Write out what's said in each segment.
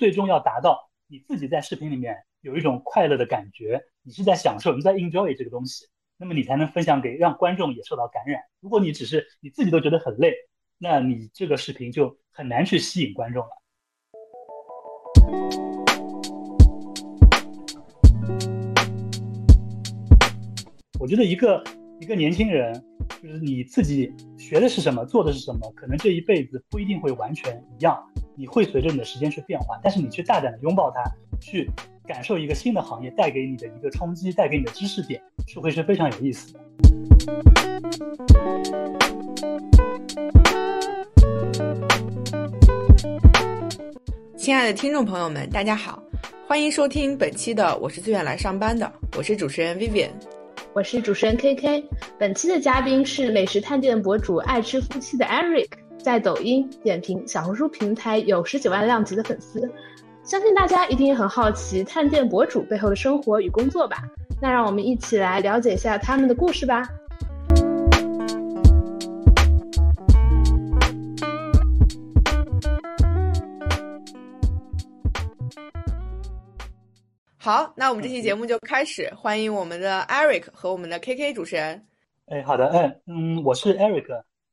最终要达到你自己在视频里面有一种快乐的感觉，你是在享受，你在 enjoy 这个东西，那么你才能分享给让观众也受到感染。如果你只是你自己都觉得很累，那你这个视频就很难去吸引观众了。我觉得一个一个年轻人，就是你自己学的是什么，做的是什么，可能这一辈子不一定会完全一样，你会随着你的时间去变化。但是你去大胆的拥抱它，去感受一个新的行业带给你的一个冲击，带给你的知识点，是会是非常有意思的。亲爱的听众朋友们，大家好，欢迎收听本期的《我是自愿来上班的》，我是主持人 Vivian。我是主持人 K K，本期的嘉宾是美食探店博主爱吃夫妻的 Eric，在抖音、点评、小红书平台有十几万量级的粉丝，相信大家一定也很好奇探店博主背后的生活与工作吧？那让我们一起来了解一下他们的故事吧。好，那我们这期节目就开始，欢迎我们的 Eric 和我们的 KK 主持人。哎，好的，哎，嗯，我是 Eric。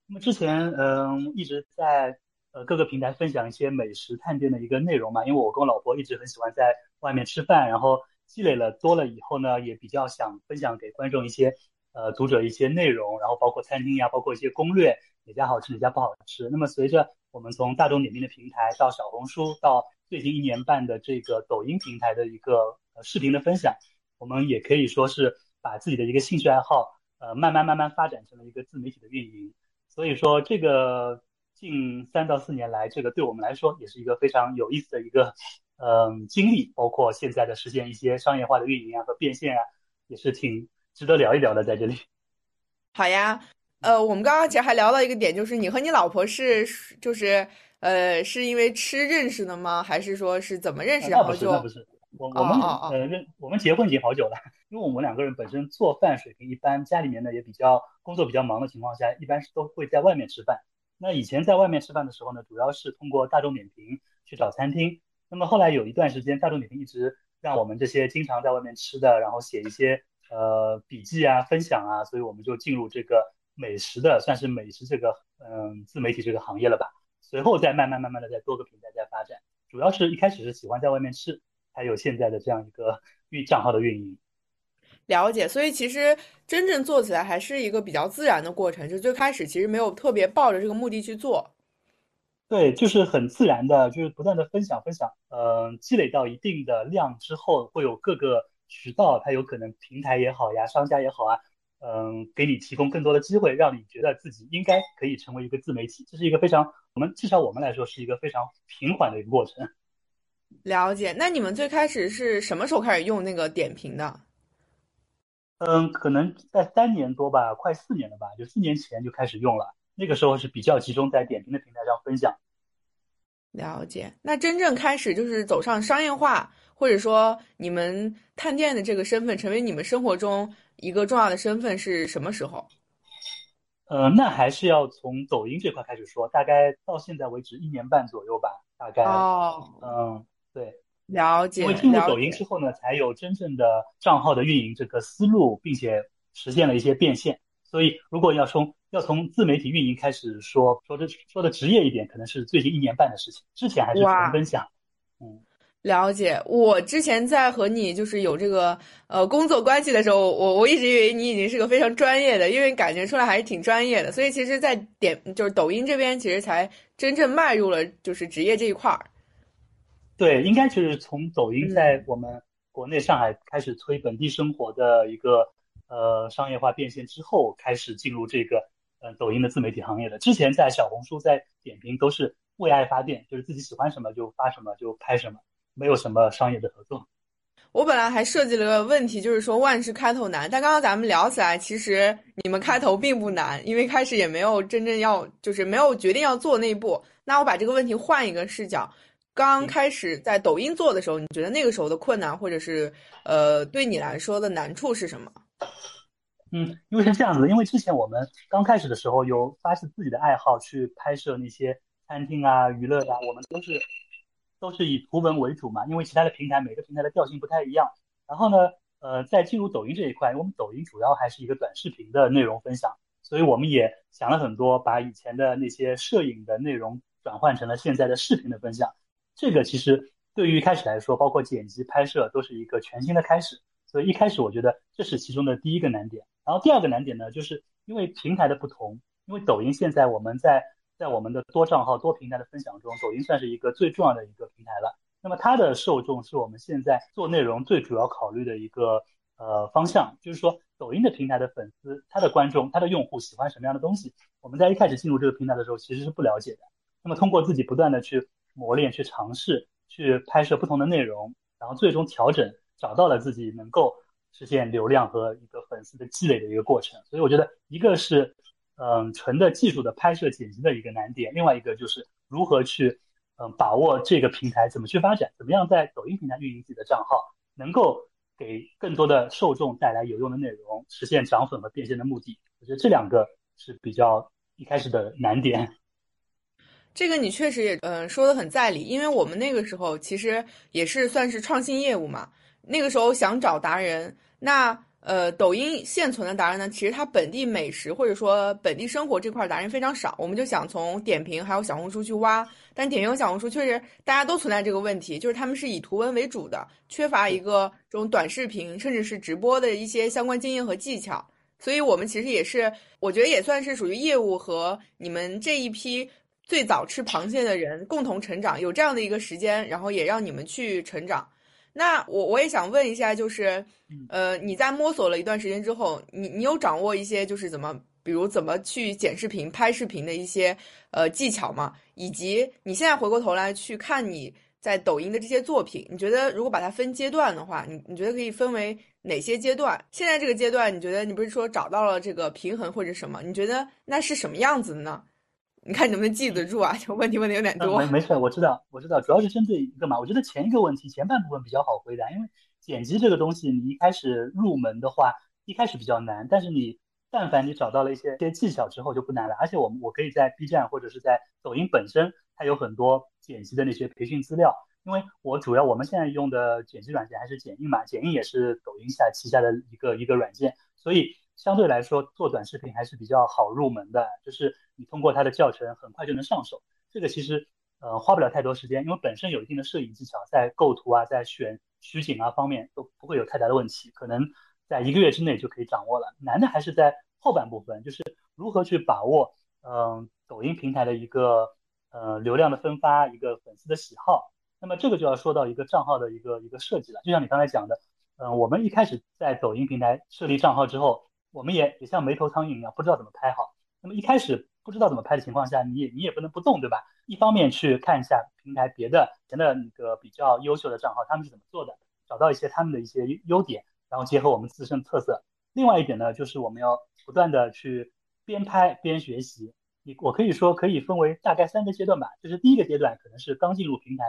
那么之前，嗯，一直在呃各个平台分享一些美食探店的一个内容嘛，因为我跟我老婆一直很喜欢在外面吃饭，然后积累了多了以后呢，也比较想分享给观众一些呃读者一些内容，然后包括餐厅呀，包括一些攻略，哪家好吃，哪家不好吃。那么随着我们从大众点评的平台到小红书到最近一年半的这个抖音平台的一个呃视频的分享，我们也可以说是把自己的一个兴趣爱好，呃，慢慢慢慢发展成了一个自媒体的运营。所以说，这个近三到四年来，这个对我们来说也是一个非常有意思的一个嗯经历，包括现在的实现一些商业化的运营啊和变现啊，也是挺值得聊一聊的，在这里。好呀，呃，我们刚刚其实还聊到一个点，就是你和你老婆是就是。呃，是因为吃认识的吗？还是说是怎么认识？然后就那不是，我我们呃认我们结婚已经好久了，因为我们两个人本身做饭水平一般，家里面呢也比较工作比较忙的情况下，一般是都会在外面吃饭。那以前在外面吃饭的时候呢，主要是通过大众点评去找餐厅。那么后来有一段时间，大众点评一直让我们这些经常在外面吃的，然后写一些呃笔记啊、分享啊，所以我们就进入这个美食的，算是美食这个嗯自媒体这个行业了吧。随后再慢慢慢慢的在多个平台在发展，主要是一开始是喜欢在外面吃，才有现在的这样一个运账号的运营。了解，所以其实真正做起来还是一个比较自然的过程，就最开始其实没有特别抱着这个目的去做。对，就是很自然的，就是不断的分享分享，嗯，积累到一定的量之后，会有各个渠道，它有可能平台也好呀，商家也好啊。嗯，给你提供更多的机会，让你觉得自己应该可以成为一个自媒体，这是一个非常我们至少我们来说是一个非常平缓的一个过程。了解，那你们最开始是什么时候开始用那个点评的？嗯，可能在三年多吧，快四年了吧，就四年前就开始用了。那个时候是比较集中在点评的平台上分享。了解，那真正开始就是走上商业化，或者说你们探店的这个身份成为你们生活中。一个重要的身份是什么时候？呃，那还是要从抖音这块开始说，大概到现在为止一年半左右吧，大概。哦。嗯，对。了解。因为进入抖音之后呢，才有真正的账号的运营这个思路，并且实现了一些变现。所以，如果要从要从自媒体运营开始说，说的说的职业一点，可能是最近一年半的事情，之前还是纯分享。嗯。了解，我之前在和你就是有这个呃工作关系的时候，我我一直以为你已经是个非常专业的，因为感觉出来还是挺专业的，所以其实，在点就是抖音这边，其实才真正迈入了就是职业这一块儿。对，应该就是从抖音在我们国内上海开始推本地生活的一个呃商业化变现之后，开始进入这个呃抖音的自媒体行业的。之前在小红书在点评都是为爱发电，就是自己喜欢什么就发什么就拍什么。没有什么商业的合作。我本来还设计了个问题，就是说万事开头难。但刚刚咱们聊起来，其实你们开头并不难，因为开始也没有真正要，就是没有决定要做那一步。那我把这个问题换一个视角，刚开始在抖音做的时候，你觉得那个时候的困难，或者是呃对你来说的难处是什么？嗯，因为是这样子，因为之前我们刚开始的时候有发自自己的爱好去拍摄那些餐厅啊、娱乐啊，我们都是。都是以图文为主嘛，因为其他的平台每个平台的调性不太一样。然后呢，呃，在进入抖音这一块，我们抖音主要还是一个短视频的内容分享，所以我们也想了很多，把以前的那些摄影的内容转换成了现在的视频的分享。这个其实对于一开始来说，包括剪辑拍摄都是一个全新的开始。所以一开始我觉得这是其中的第一个难点。然后第二个难点呢，就是因为平台的不同，因为抖音现在我们在在我们的多账号多平台的分享中，抖音算是一个最重要的一个平台了。那么它的受众是我们现在做内容最主要考虑的一个呃方向，就是说抖音的平台的粉丝，他的观众，他的用户喜欢什么样的东西，我们在一开始进入这个平台的时候其实是不了解的。那么通过自己不断的去磨练、去尝试、去拍摄不同的内容，然后最终调整，找到了自己能够实现流量和一个粉丝的积累的一个过程。所以我觉得一个是嗯纯的技术的拍摄剪辑的一个难点，另外一个就是如何去。嗯，把握这个平台怎么去发展，怎么样在抖音平台运营自己的账号，能够给更多的受众带来有用的内容，实现涨粉和变现的目的。我觉得这两个是比较一开始的难点。这个你确实也嗯说的很在理，因为我们那个时候其实也是算是创新业务嘛，那个时候想找达人，那。呃，抖音现存的达人呢，其实它本地美食或者说本地生活这块达人非常少，我们就想从点评还有小红书去挖，但点评和小红书确实大家都存在这个问题，就是他们是以图文为主的，缺乏一个这种短视频甚至是直播的一些相关经验和技巧，所以我们其实也是，我觉得也算是属于业务和你们这一批最早吃螃蟹的人共同成长，有这样的一个时间，然后也让你们去成长。那我我也想问一下，就是，呃，你在摸索了一段时间之后，你你有掌握一些就是怎么，比如怎么去剪视频、拍视频的一些呃技巧吗？以及你现在回过头来去看你在抖音的这些作品，你觉得如果把它分阶段的话，你你觉得可以分为哪些阶段？现在这个阶段，你觉得你不是说找到了这个平衡或者什么？你觉得那是什么样子的呢？你看你能不能记得住啊？就问题问的有点多。没 没事，我知道，我知道，主要是针对一个嘛。我觉得前一个问题前半部分比较好回答，因为剪辑这个东西，你一开始入门的话，一开始比较难，但是你但凡你找到了一些些技巧之后就不难了。而且我们我可以在 B 站或者是在抖音本身，它有很多剪辑的那些培训资料。因为我主要我们现在用的剪辑软件还是剪映嘛，剪映也是抖音下旗下的一个一个软件，所以。相对来说，做短视频还是比较好入门的，就是你通过它的教程很快就能上手。这个其实呃花不了太多时间，因为本身有一定的摄影技巧，在构图啊，在选取景啊方面都不会有太大的问题，可能在一个月之内就可以掌握了。难的还是在后半部分，就是如何去把握嗯抖音平台的一个呃流量的分发，一个粉丝的喜好。那么这个就要说到一个账号的一个一个设计了。就像你刚才讲的，嗯，我们一开始在抖音平台设立账号之后。我们也也像没头苍蝇一样，不知道怎么拍好。那么一开始不知道怎么拍的情况下，你也你也不能不动，对吧？一方面去看一下平台别的前的那个比较优秀的账号，他们是怎么做的，找到一些他们的一些优点，然后结合我们自身特色。另外一点呢，就是我们要不断的去边拍边学习。你我可以说可以分为大概三个阶段吧。就是第一个阶段可能是刚进入平台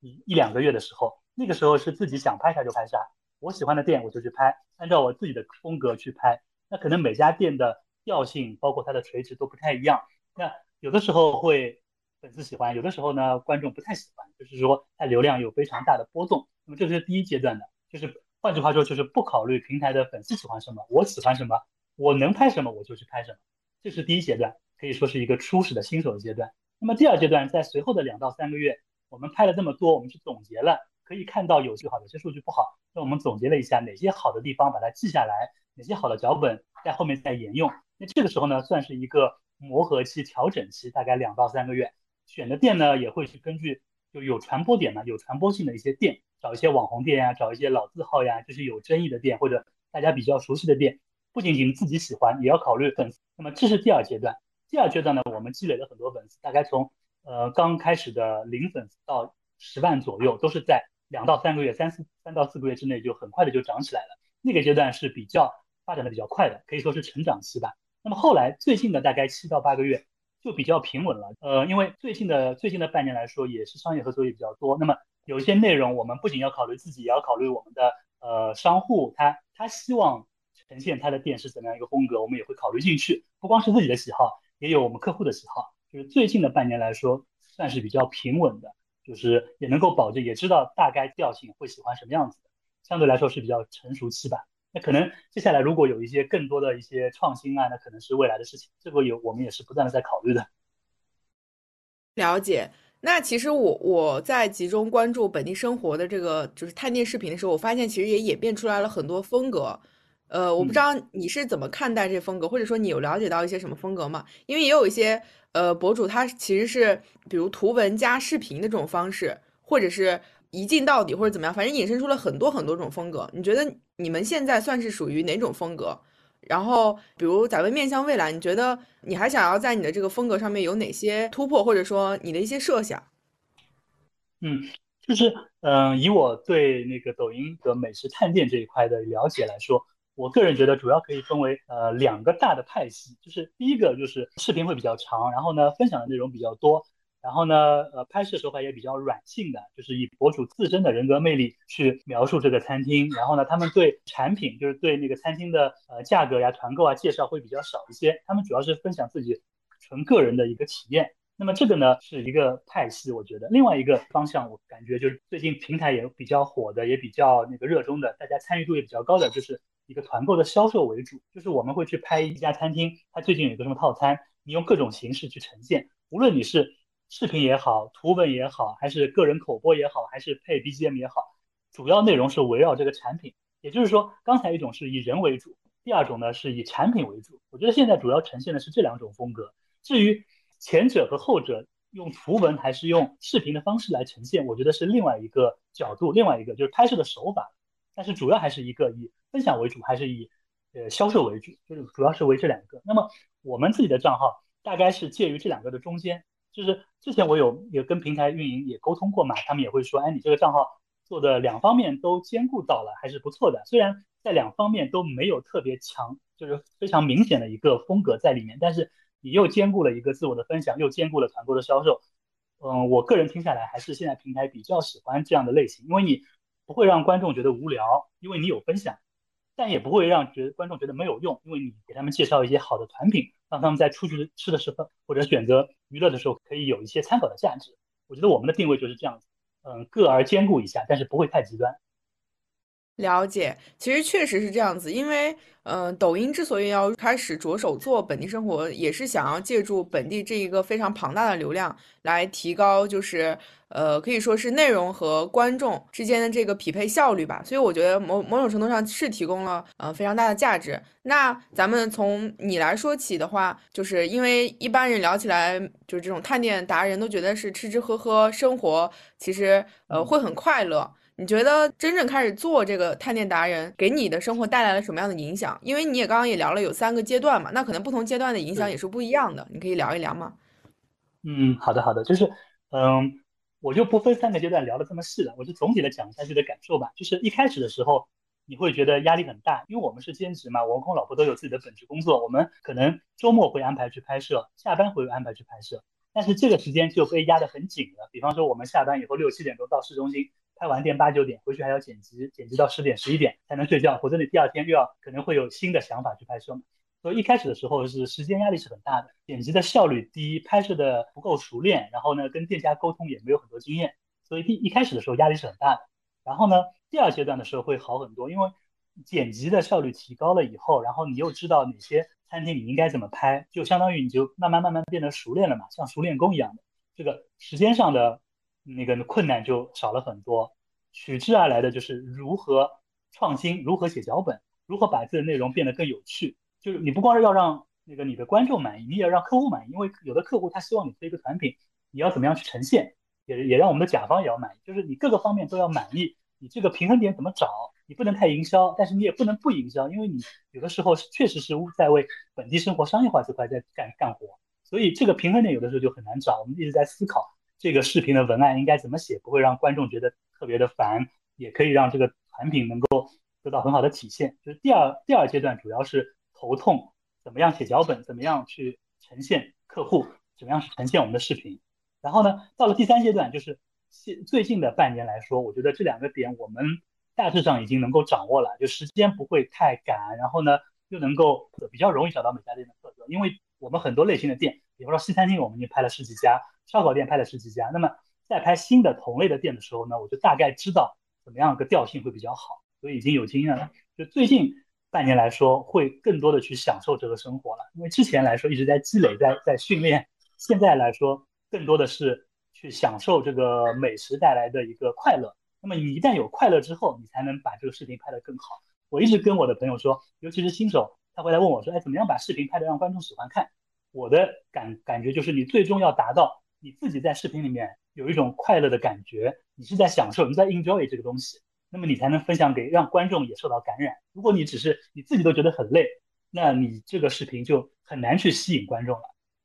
一一两个月的时候，那个时候是自己想拍啥就拍啥，我喜欢的店我就去拍，按照我自己的风格去拍。那可能每家店的调性，包括它的垂直都不太一样。那有的时候会粉丝喜欢，有的时候呢观众不太喜欢，就是说它流量有非常大的波动。那么这是第一阶段的，就是换句话说，就是不考虑平台的粉丝喜欢什么，我喜欢什么，我能拍什么我就去拍什么。这是第一阶段，可以说是一个初始的新手阶段。那么第二阶段，在随后的两到三个月，我们拍了这么多，我们去总结了，可以看到有些好，有些数据不好。那我们总结了一下哪些好的地方，把它记下来。哪些好的脚本在后面再沿用？那这个时候呢，算是一个磨合期、调整期，大概两到三个月。选的店呢，也会去根据就有传播点呢、有传播性的一些店，找一些网红店呀，找一些老字号呀，就是有争议的店或者大家比较熟悉的店。不仅仅自己喜欢，也要考虑粉丝。那么这是第二阶段。第二阶段呢，我们积累了很多粉丝，大概从呃刚开始的零粉丝到十万左右，都是在两到三个月、三四三到四个月之内就很快的就涨起来了。那个阶段是比较。发展的比较快的，可以说是成长期吧。那么后来最近的大概七到八个月就比较平稳了。呃，因为最近的最近的半年来说，也是商业合作也比较多。那么有一些内容，我们不仅要考虑自己，也要考虑我们的呃商户，他他希望呈现他的店是怎么样一个风格，我们也会考虑进去。不光是自己的喜好，也有我们客户的喜好。就是最近的半年来说，算是比较平稳的。就是也能够保证，也知道大概调性会喜欢什么样子的，相对来说是比较成熟期吧。那可能接下来如果有一些更多的一些创新啊，那可能是未来的事情，这个有我们也是不断的在考虑的。了解。那其实我我在集中关注本地生活的这个就是探店视频的时候，我发现其实也演变出来了很多风格。呃，我不知道你是怎么看待这风格，或者说你有了解到一些什么风格吗？因为也有一些呃博主，他其实是比如图文加视频的这种方式，或者是一镜到底或者怎么样，反正衍生出了很多很多种风格。你觉得你们现在算是属于哪种风格？然后，比如咱们面向未来，你觉得你还想要在你的这个风格上面有哪些突破，或者说你的一些设想？嗯，就是嗯，以我对那个抖音的美食探店这一块的了解来说，我个人觉得主要可以分为呃两个大的派系，就是第一个就是视频会比较长，然后呢分享的内容比较多。然后呢，呃，拍摄手法也比较软性的，就是以博主自身的人格魅力去描述这个餐厅。然后呢，他们对产品，就是对那个餐厅的呃价格呀、团购啊介绍会比较少一些。他们主要是分享自己纯个人的一个体验。那么这个呢是一个派系，我觉得另外一个方向，我感觉就是最近平台也比较火的，也比较那个热衷的，大家参与度也比较高的，就是一个团购的销售为主。就是我们会去拍一家餐厅，它最近有一个什么套餐，你用各种形式去呈现，无论你是。视频也好，图文也好，还是个人口播也好，还是配 BGM 也好，主要内容是围绕这个产品。也就是说，刚才一种是以人为主，第二种呢是以产品为主。我觉得现在主要呈现的是这两种风格。至于前者和后者用图文还是用视频的方式来呈现，我觉得是另外一个角度，另外一个就是拍摄的手法。但是主要还是一个以分享为主，还是以呃销售为主，就是主要是为这两个。那么我们自己的账号大概是介于这两个的中间。就是之前我有也跟平台运营也沟通过嘛，他们也会说，哎，你这个账号做的两方面都兼顾到了，还是不错的。虽然在两方面都没有特别强，就是非常明显的一个风格在里面，但是你又兼顾了一个自我的分享，又兼顾了团购的销售。嗯，我个人听下来还是现在平台比较喜欢这样的类型，因为你不会让观众觉得无聊，因为你有分享。但也不会让觉观众觉得没有用，因为你给他们介绍一些好的团品，让他们在出去吃的时候或者选择娱乐的时候可以有一些参考的价值。我觉得我们的定位就是这样子，嗯，各而兼顾一下，但是不会太极端。了解，其实确实是这样子，因为，嗯，抖音之所以要开始着手做本地生活，也是想要借助本地这一个非常庞大的流量，来提高，就是，呃，可以说是内容和观众之间的这个匹配效率吧。所以我觉得某某种程度上是提供了，呃，非常大的价值。那咱们从你来说起的话，就是因为一般人聊起来，就是这种探店达人都觉得是吃吃喝喝生活，其实，呃，会很快乐。你觉得真正开始做这个探店达人，给你的生活带来了什么样的影响？因为你也刚刚也聊了有三个阶段嘛，那可能不同阶段的影响也是不一样的，你可以聊一聊吗？嗯，好的好的，就是嗯，我就不分三个阶段聊的这么细了，我就总体的讲一下自己的感受吧。就是一开始的时候，你会觉得压力很大，因为我们是兼职嘛，我跟我老婆都有自己的本职工作，我们可能周末会安排去拍摄，下班会安排去拍摄，但是这个时间就被压得很紧了。比方说我们下班以后六七点钟到市中心。拍完店八九点回去还要剪辑，剪辑到十点十一点才能睡觉，否则你第二天又要可能会有新的想法去拍摄嘛。所以一开始的时候是时间压力是很大的，剪辑的效率低，拍摄的不够熟练，然后呢跟店家沟通也没有很多经验，所以第一开始的时候压力是很大的。然后呢第二阶段的时候会好很多，因为剪辑的效率提高了以后，然后你又知道哪些餐厅你应该怎么拍，就相当于你就慢慢慢慢变得熟练了嘛，像熟练工一样的，这个时间上的。那个困难就少了很多，取之而来的就是如何创新，如何写脚本，如何把自己的内容变得更有趣。就是你不光是要让那个你的观众满意，你也要让客户满意，因为有的客户他希望你推一个产品，你要怎么样去呈现，也也让我们的甲方也要满意，就是你各个方面都要满意。你这个平衡点怎么找？你不能太营销，但是你也不能不营销，因为你有的时候确实是在为本地生活商业化这块在干干活，所以这个平衡点有的时候就很难找。我们一直在思考。这个视频的文案应该怎么写，不会让观众觉得特别的烦，也可以让这个产品能够得到很好的体现。就是第二第二阶段主要是头痛，怎么样写脚本，怎么样去呈现客户，怎么样去呈现我们的视频。然后呢，到了第三阶段，就是现最近的半年来说，我觉得这两个点我们大致上已经能够掌握了，就时间不会太赶，然后呢又能够比较容易找到每家店的特色，因为我们很多类型的店，比方说西餐厅，我们已经拍了十几家。烧烤店拍了十几家，那么再拍新的同类的店的时候呢，我就大概知道怎么样个调性会比较好，所以已经有经验了。就最近半年来说，会更多的去享受这个生活了，因为之前来说一直在积累，在在训练，现在来说更多的是去享受这个美食带来的一个快乐。那么你一旦有快乐之后，你才能把这个视频拍得更好。我一直跟我的朋友说，尤其是新手，他会来问我说，哎，怎么样把视频拍得让观众喜欢看？我的感感觉就是，你最终要达到你自己在视频里面有一种快乐的感觉，你是在享受，你在 enjoy 这个东西，那么你才能分享给让观众也受到感染。如果你只是你自己都觉得很累，那你这个视频就很难去吸引观众了。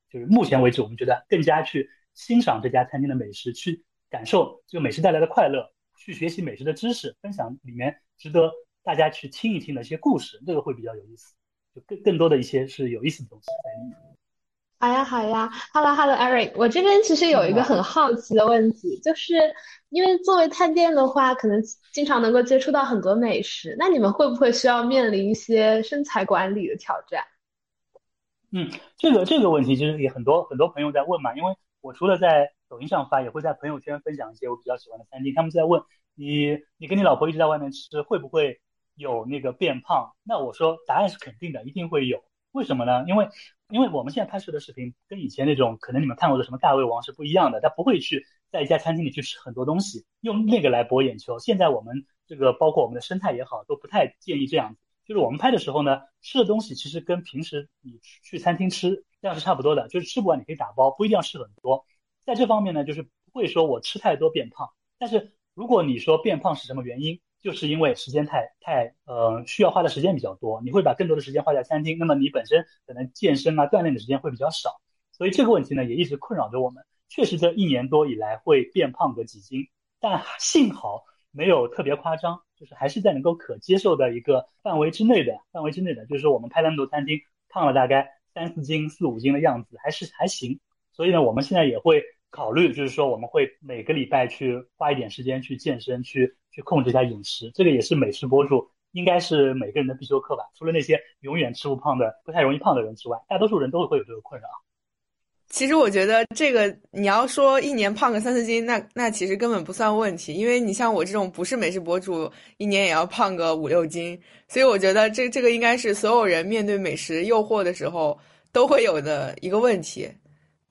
就是目前为止，我们觉得更加去欣赏这家餐厅的美食，去感受这个美食带来的快乐。去学习美食的知识，分享里面值得大家去听一听的一些故事，这个会比较有意思。就更更多的一些是有意思的东西在里面。好呀，好呀，Hello Hello Eric，我这边其实有一个很好奇的问题，就是因为作为探店的话，可能经常能够接触到很多美食，那你们会不会需要面临一些身材管理的挑战？嗯，这个这个问题其实也很多很多朋友在问嘛，因为我除了在抖音上发，也会在朋友圈分享一些我比较喜欢的餐厅。他们在问你，你跟你老婆一直在外面吃，会不会有那个变胖？那我说答案是肯定的，一定会有。为什么呢？因为因为我们现在拍摄的视频跟以前那种可能你们看过的什么大胃王是不一样的，他不会去在一家餐厅里去吃很多东西，用那个来博眼球。现在我们这个包括我们的生态也好，都不太建议这样子。就是我们拍的时候呢，吃的东西其实跟平时你去餐厅吃量是差不多的，就是吃不完你可以打包，不一定要吃很多。在这方面呢，就是不会说我吃太多变胖。但是如果你说变胖是什么原因，就是因为时间太太呃需要花的时间比较多，你会把更多的时间花在餐厅，那么你本身可能健身啊锻炼的时间会比较少。所以这个问题呢也一直困扰着我们。确实这一年多以来会变胖个几斤，但幸好没有特别夸张，就是还是在能够可接受的一个范围之内的范围之内的。就是说我们拍那么多餐厅，胖了大概三四斤、四五斤的样子，还是还行。所以呢，我们现在也会考虑，就是说我们会每个礼拜去花一点时间去健身，去去控制一下饮食。这个也是美食博主应该是每个人的必修课吧。除了那些永远吃不胖的、不太容易胖的人之外，大多数人都会有这个困扰。其实我觉得这个你要说一年胖个三四斤，那那其实根本不算问题，因为你像我这种不是美食博主，一年也要胖个五六斤。所以我觉得这这个应该是所有人面对美食诱惑的时候都会有的一个问题。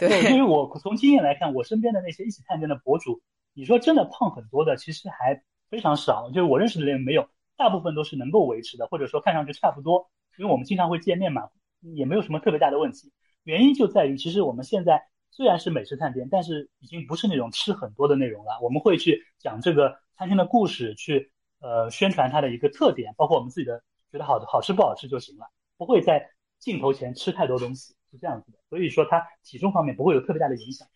对，因为我从经验来看，我身边的那些一起探店的博主，你说真的胖很多的，其实还非常少。就是我认识的人没有，大部分都是能够维持的，或者说看上去差不多。因为我们经常会见面嘛，也没有什么特别大的问题。原因就在于，其实我们现在虽然是美食探店，但是已经不是那种吃很多的内容了。我们会去讲这个餐厅的故事，去呃宣传它的一个特点，包括我们自己的觉得好的好吃不好吃就行了，不会在镜头前吃太多东西。是这样子的，所以说它体重方面不会有特别大的影响。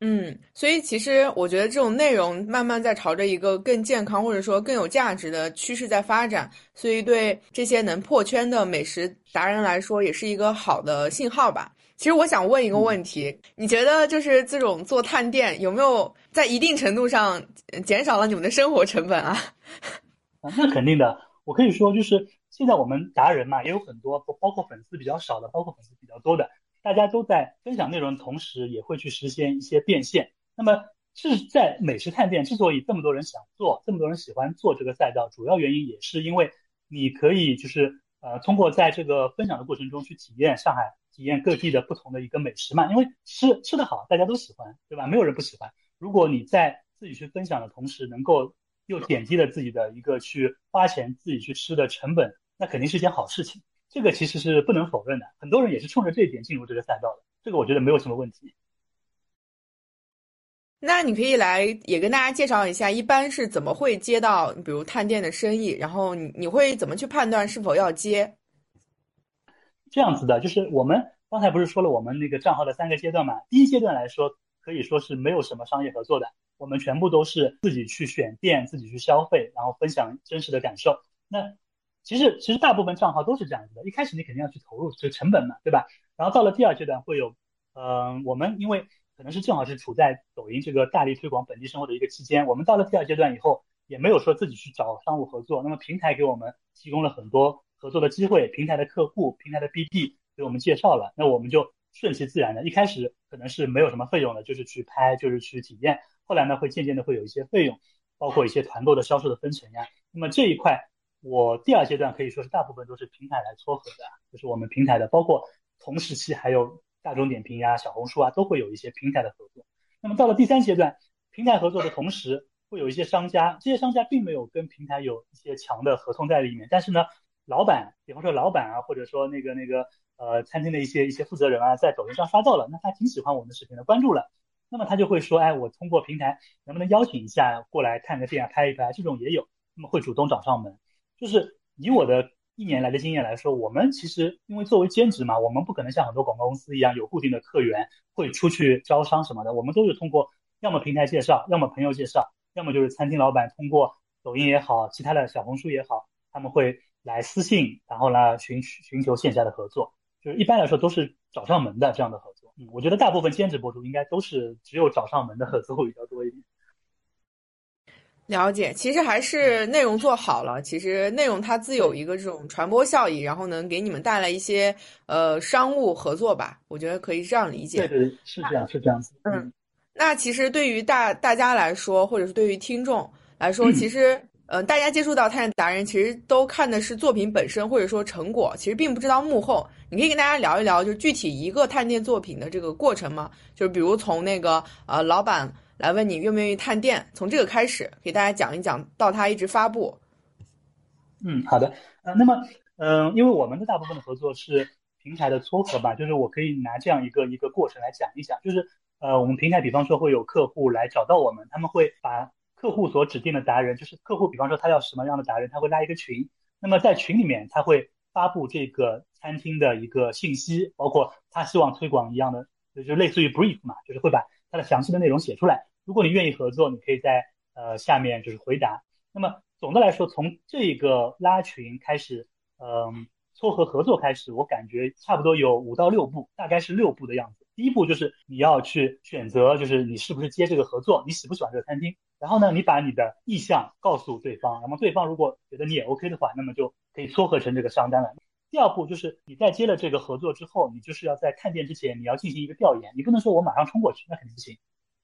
嗯，所以其实我觉得这种内容慢慢在朝着一个更健康或者说更有价值的趋势在发展，所以对这些能破圈的美食达人来说，也是一个好的信号吧。其实我想问一个问题，你觉得就是这种做探店有没有在一定程度上减少了你们的生活成本啊？啊，那肯定的。我可以说就是。现在我们达人嘛也有很多，包括粉丝比较少的，包括粉丝比较多的，大家都在分享内容的同时，也会去实现一些变现。那么是在美食探店之所以这么多人想做，这么多人喜欢做这个赛道，主要原因也是因为你可以就是呃通过在这个分享的过程中去体验上海、体验各地的不同的一个美食嘛，因为吃吃的好，大家都喜欢，对吧？没有人不喜欢。如果你在自己去分享的同时，能够又点击了自己的一个去花钱自己去吃的成本，那肯定是一件好事情。这个其实是不能否认的，很多人也是冲着这一点进入这个赛道的。这个我觉得没有什么问题。那你可以来也跟大家介绍一下，一般是怎么会接到比如探店的生意，然后你你会怎么去判断是否要接？这样子的，就是我们刚才不是说了我们那个账号的三个阶段嘛？第一阶段来说，可以说是没有什么商业合作的。我们全部都是自己去选店，自己去消费，然后分享真实的感受。那其实其实大部分账号都是这样子的，一开始你肯定要去投入，这成本嘛，对吧？然后到了第二阶段会有，嗯，我们因为可能是正好是处在抖音这个大力推广本地生活的一个期间，我们到了第二阶段以后，也没有说自己去找商务合作，那么平台给我们提供了很多合作的机会，平台的客户、平台的 BD 给我们介绍了，那我们就顺其自然的，一开始可能是没有什么费用的，就是去拍，就是去体验。后来呢会渐渐的会有一些费用，包括一些团购的销售的分成呀。那么这一块，我第二阶段可以说是大部分都是平台来撮合的，就是我们平台的，包括同时期还有大众点评呀、小红书啊，都会有一些平台的合作。那么到了第三阶段，平台合作的同时，会有一些商家，这些商家并没有跟平台有一些强的合同在里面，但是呢，老板，比方说老板啊，或者说那个那个呃餐厅的一些一些负责人啊，在抖音上刷到了，那他挺喜欢我们的视频的，关注了，那么他就会说，哎，我通过平台能不能邀请一下过来探个店啊，拍一拍，这种也有，那么会主动找上门。就是以我的一年来的经验来说，我们其实因为作为兼职嘛，我们不可能像很多广告公司一样有固定的客源，会出去招商什么的，我们都是通过要么平台介绍，要么朋友介绍，要么就是餐厅老板通过抖音也好，其他的小红书也好，他们会来私信，然后呢寻寻求线下的合作，就是一般来说都是找上门的这样的合作。嗯，我觉得大部分兼职博主应该都是只有找上门的合作会比较多一点。了解，其实还是内容做好了。其实内容它自有一个这种传播效益，然后能给你们带来一些呃商务合作吧。我觉得可以这样理解。对对，是这样，是这样子。嗯，那其实对于大大家来说，或者是对于听众来说，其实呃，大家接触到探店达人，其实都看的是作品本身，或者说成果，其实并不知道幕后。你可以跟大家聊一聊，就具体一个探店作品的这个过程吗？就是比如从那个呃老板。来问你愿不愿意探店，从这个开始给大家讲一讲，到它一直发布。嗯，好的。呃，那么，嗯，因为我们的大部分的合作是平台的撮合吧，就是我可以拿这样一个一个过程来讲一讲，就是呃，我们平台比方说会有客户来找到我们，他们会把客户所指定的达人，就是客户比方说他要什么样的达人，他会拉一个群，那么在群里面他会发布这个餐厅的一个信息，包括他希望推广一样的，就是类似于 brief 嘛，就是会把它的详细的内容写出来。如果你愿意合作，你可以在呃下面就是回答。那么总的来说，从这个拉群开始，嗯，撮合合作开始，我感觉差不多有五到六步，大概是六步的样子。第一步就是你要去选择，就是你是不是接这个合作，你喜不喜欢这个餐厅。然后呢，你把你的意向告诉对方，那么对方如果觉得你也 OK 的话，那么就可以撮合成这个商单了。第二步就是你在接了这个合作之后，你就是要在探店之前，你要进行一个调研，你不能说我马上冲过去，那肯定不行。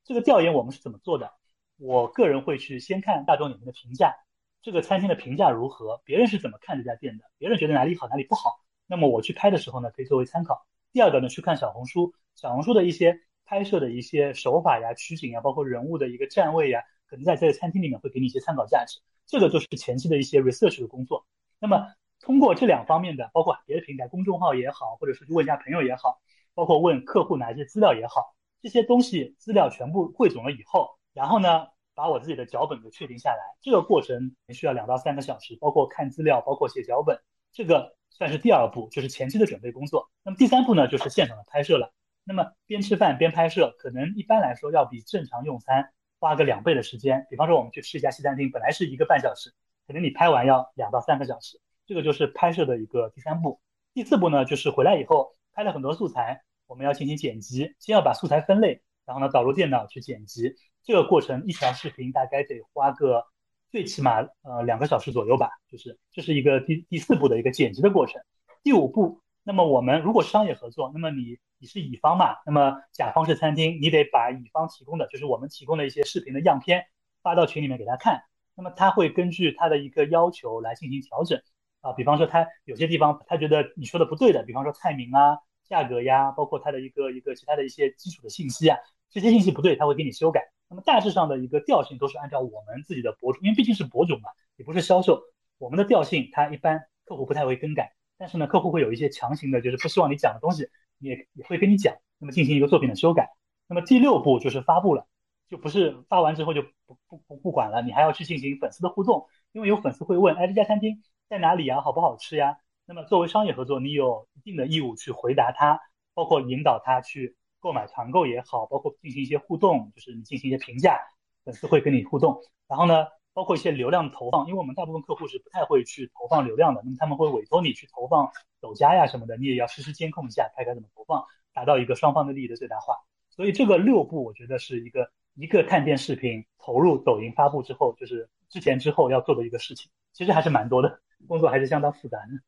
这个调研我们是怎么做的？我个人会去先看大众点评的评价，这个餐厅的评价如何？别人是怎么看这家店的？别人觉得哪里好，哪里不好？那么我去拍的时候呢，可以作为参考。第二个呢，去看小红书，小红书的一些拍摄的一些手法呀、取景呀，包括人物的一个站位呀，可能在这个餐厅里面会给你一些参考价值。这个就是前期的一些 research 的工作。那么通过这两方面的，包括别的平台公众号也好，或者是去问一下朋友也好，包括问客户拿一些资料也好。这些东西资料全部汇总了以后，然后呢，把我自己的脚本给确定下来。这个过程需要两到三个小时，包括看资料，包括写脚本。这个算是第二步，就是前期的准备工作。那么第三步呢，就是现场的拍摄了。那么边吃饭边拍摄，可能一般来说要比正常用餐花个两倍的时间。比方说我们去吃一家西餐厅，本来是一个半小时，可能你拍完要两到三个小时。这个就是拍摄的一个第三步。第四步呢，就是回来以后拍了很多素材。我们要进行剪辑，先要把素材分类，然后呢导入电脑去剪辑。这个过程一条视频大概得花个最起码呃两个小时左右吧。就是这是一个第第四步的一个剪辑的过程。第五步，那么我们如果商业合作，那么你你是乙方嘛，那么甲方是餐厅，你得把乙方提供的就是我们提供的一些视频的样片发到群里面给他看。那么他会根据他的一个要求来进行调整啊，比方说他有些地方他觉得你说的不对的，比方说菜名啊。价格呀，包括它的一个一个其他的一些基础的信息啊，这些信息不对，他会给你修改。那么大致上的一个调性都是按照我们自己的博主，因为毕竟是博主嘛，也不是销售，我们的调性它一般客户不太会更改。但是呢，客户会有一些强行的，就是不希望你讲的东西，也也会跟你讲，那么进行一个作品的修改。那么第六步就是发布了，就不是发完之后就不不不不管了，你还要去进行粉丝的互动，因为有粉丝会问，哎，这家餐厅在哪里呀？好不好吃呀？那么作为商业合作，你有一定的义务去回答他，包括引导他去购买团购也好，包括进行一些互动，就是你进行一些评价，粉丝会跟你互动。然后呢，包括一些流量投放，因为我们大部分客户是不太会去投放流量的，那么他们会委托你去投放抖加呀什么的，你也要实时监控一下，看看怎么投放，达到一个双方的利益的最大化。所以这个六步，我觉得是一个一个探店视频投入抖音发布之后，就是之前之后要做的一个事情，其实还是蛮多的，工作还是相当复杂的。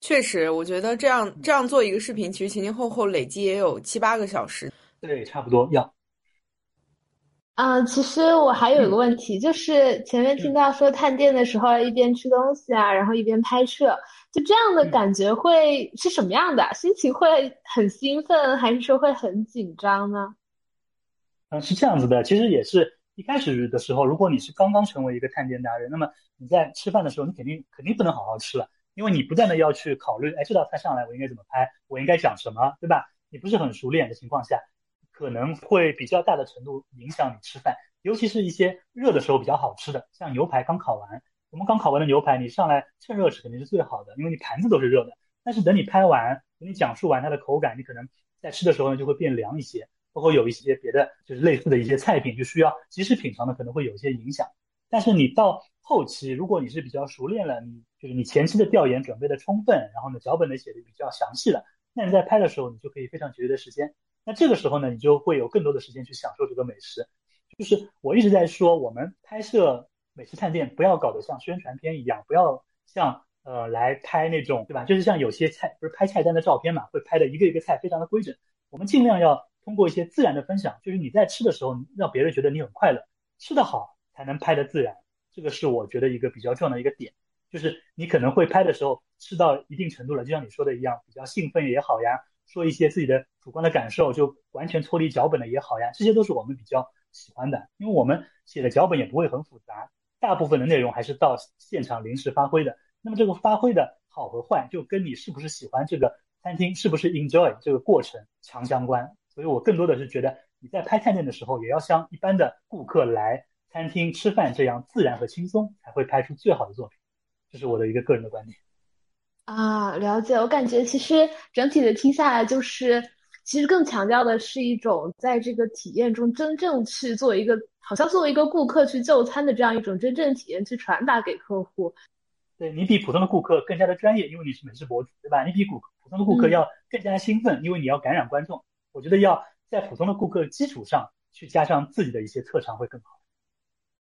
确实，我觉得这样这样做一个视频，其实前前后后累计也有七八个小时。对，差不多要。嗯，其实我还有一个问题，就是前面听到说探店的时候一边吃东西啊，然后一边拍摄，就这样的感觉会是什么样的？心情会很兴奋，还是说会很紧张呢？嗯，是这样子的，其实也是一开始的时候，如果你是刚刚成为一个探店达人，那么你在吃饭的时候，你肯定肯定不能好好吃了，因为你不断的要去考虑，哎，这道菜上来我应该怎么拍，我应该讲什么，对吧？你不是很熟练的情况下。可能会比较大的程度影响你吃饭，尤其是一些热的时候比较好吃的，像牛排刚烤完，我们刚烤完的牛排，你上来趁热吃肯定是最好的，因为你盘子都是热的。但是等你拍完，等你讲述完它的口感，你可能在吃的时候呢就会变凉一些，包括有一些别的就是类似的一些菜品，就需要及时品尝的，可能会有一些影响。但是你到后期，如果你是比较熟练了，你就是你前期的调研准备的充分，然后呢脚本呢写的比较详细了，那你在拍的时候，你就可以非常节约的时间。那这个时候呢，你就会有更多的时间去享受这个美食。就是我一直在说，我们拍摄美食探店不要搞得像宣传片一样，不要像呃来拍那种，对吧？就是像有些菜不是拍菜单的照片嘛，会拍的一个一个菜非常的规整。我们尽量要通过一些自然的分享，就是你在吃的时候让别人觉得你很快乐，吃得好才能拍的自然。这个是我觉得一个比较重要的一个点，就是你可能会拍的时候吃到一定程度了，就像你说的一样，比较兴奋也好呀。说一些自己的主观的感受，就完全脱离脚本的也好呀，这些都是我们比较喜欢的，因为我们写的脚本也不会很复杂，大部分的内容还是到现场临时发挥的。那么这个发挥的好和坏，就跟你是不是喜欢这个餐厅，是不是 enjoy 这个过程强相关。所以我更多的是觉得你在拍探店的时候，也要像一般的顾客来餐厅吃饭这样自然和轻松，才会拍出最好的作品。这是我的一个个人的观点。啊，了解。我感觉其实整体的听下来，就是其实更强调的是一种在这个体验中真正去做一个，好像作为一个顾客去就餐的这样一种真正体验去传达给客户。对你比普通的顾客更加的专业，因为你是美食博主，对吧？你比顾普通的顾客要更加兴奋，因为你要感染观众。我觉得要在普通的顾客基础上去加上自己的一些特长会更好。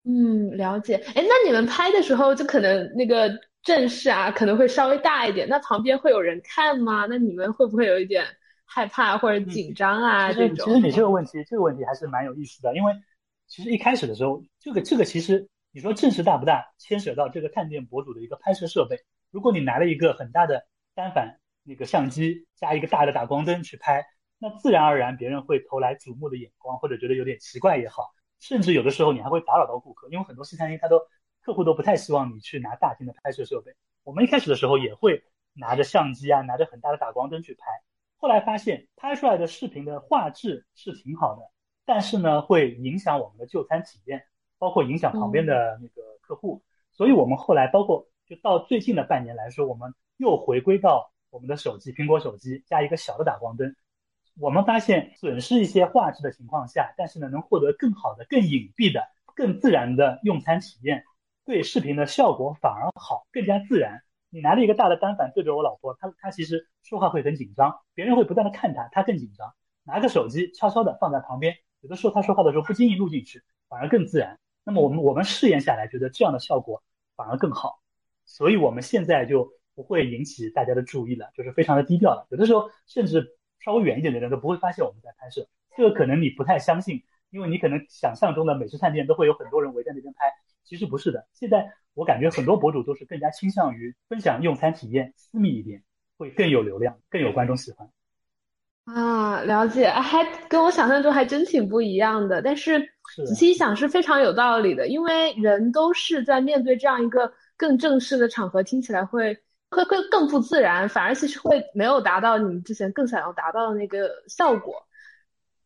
嗯，了解。哎，那你们拍的时候就可能那个。正式啊，可能会稍微大一点。那旁边会有人看吗？那你们会不会有一点害怕或者紧张啊？这种？其实你这个问题，这个问题还是蛮有意思的。因为其实一开始的时候，这个这个其实你说正式大不大，牵扯到这个探店博主的一个拍摄设备。如果你拿了一个很大的单反那个相机，加一个大的打光灯去拍，那自然而然别人会投来瞩目的眼光，或者觉得有点奇怪也好，甚至有的时候你还会打扰到顾客，因为很多西餐厅它都。客户都不太希望你去拿大型的拍摄设备。我们一开始的时候也会拿着相机啊，拿着很大的打光灯去拍。后来发现拍出来的视频的画质是挺好的，但是呢，会影响我们的就餐体验，包括影响旁边的那个客户。所以我们后来包括就到最近的半年来说，我们又回归到我们的手机，苹果手机加一个小的打光灯。我们发现损失一些画质的情况下，但是呢，能获得更好的、更隐蔽的、更自然的用餐体验。对视频的效果反而好，更加自然。你拿着一个大的单反对着我老婆，她她其实说话会很紧张，别人会不断的看她，她更紧张。拿个手机悄悄的放在旁边，有的时候她说话的时候不经意录进去，反而更自然。那么我们我们试验下来，觉得这样的效果反而更好，所以我们现在就不会引起大家的注意了，就是非常的低调了。有的时候甚至稍微远一点的人都不会发现我们在拍摄，这个可能你不太相信，因为你可能想象中的美食探店都会有很多人围在那边拍。其实不是的，现在我感觉很多博主都是更加倾向于分享用餐体验，私密一点，会更有流量，更有观众喜欢。啊，了解，还跟我想象中还真挺不一样的。但是仔细一想是非常有道理的，因为人都是在面对这样一个更正式的场合，听起来会会会更不自然，反而其实会没有达到你之前更想要达到的那个效果。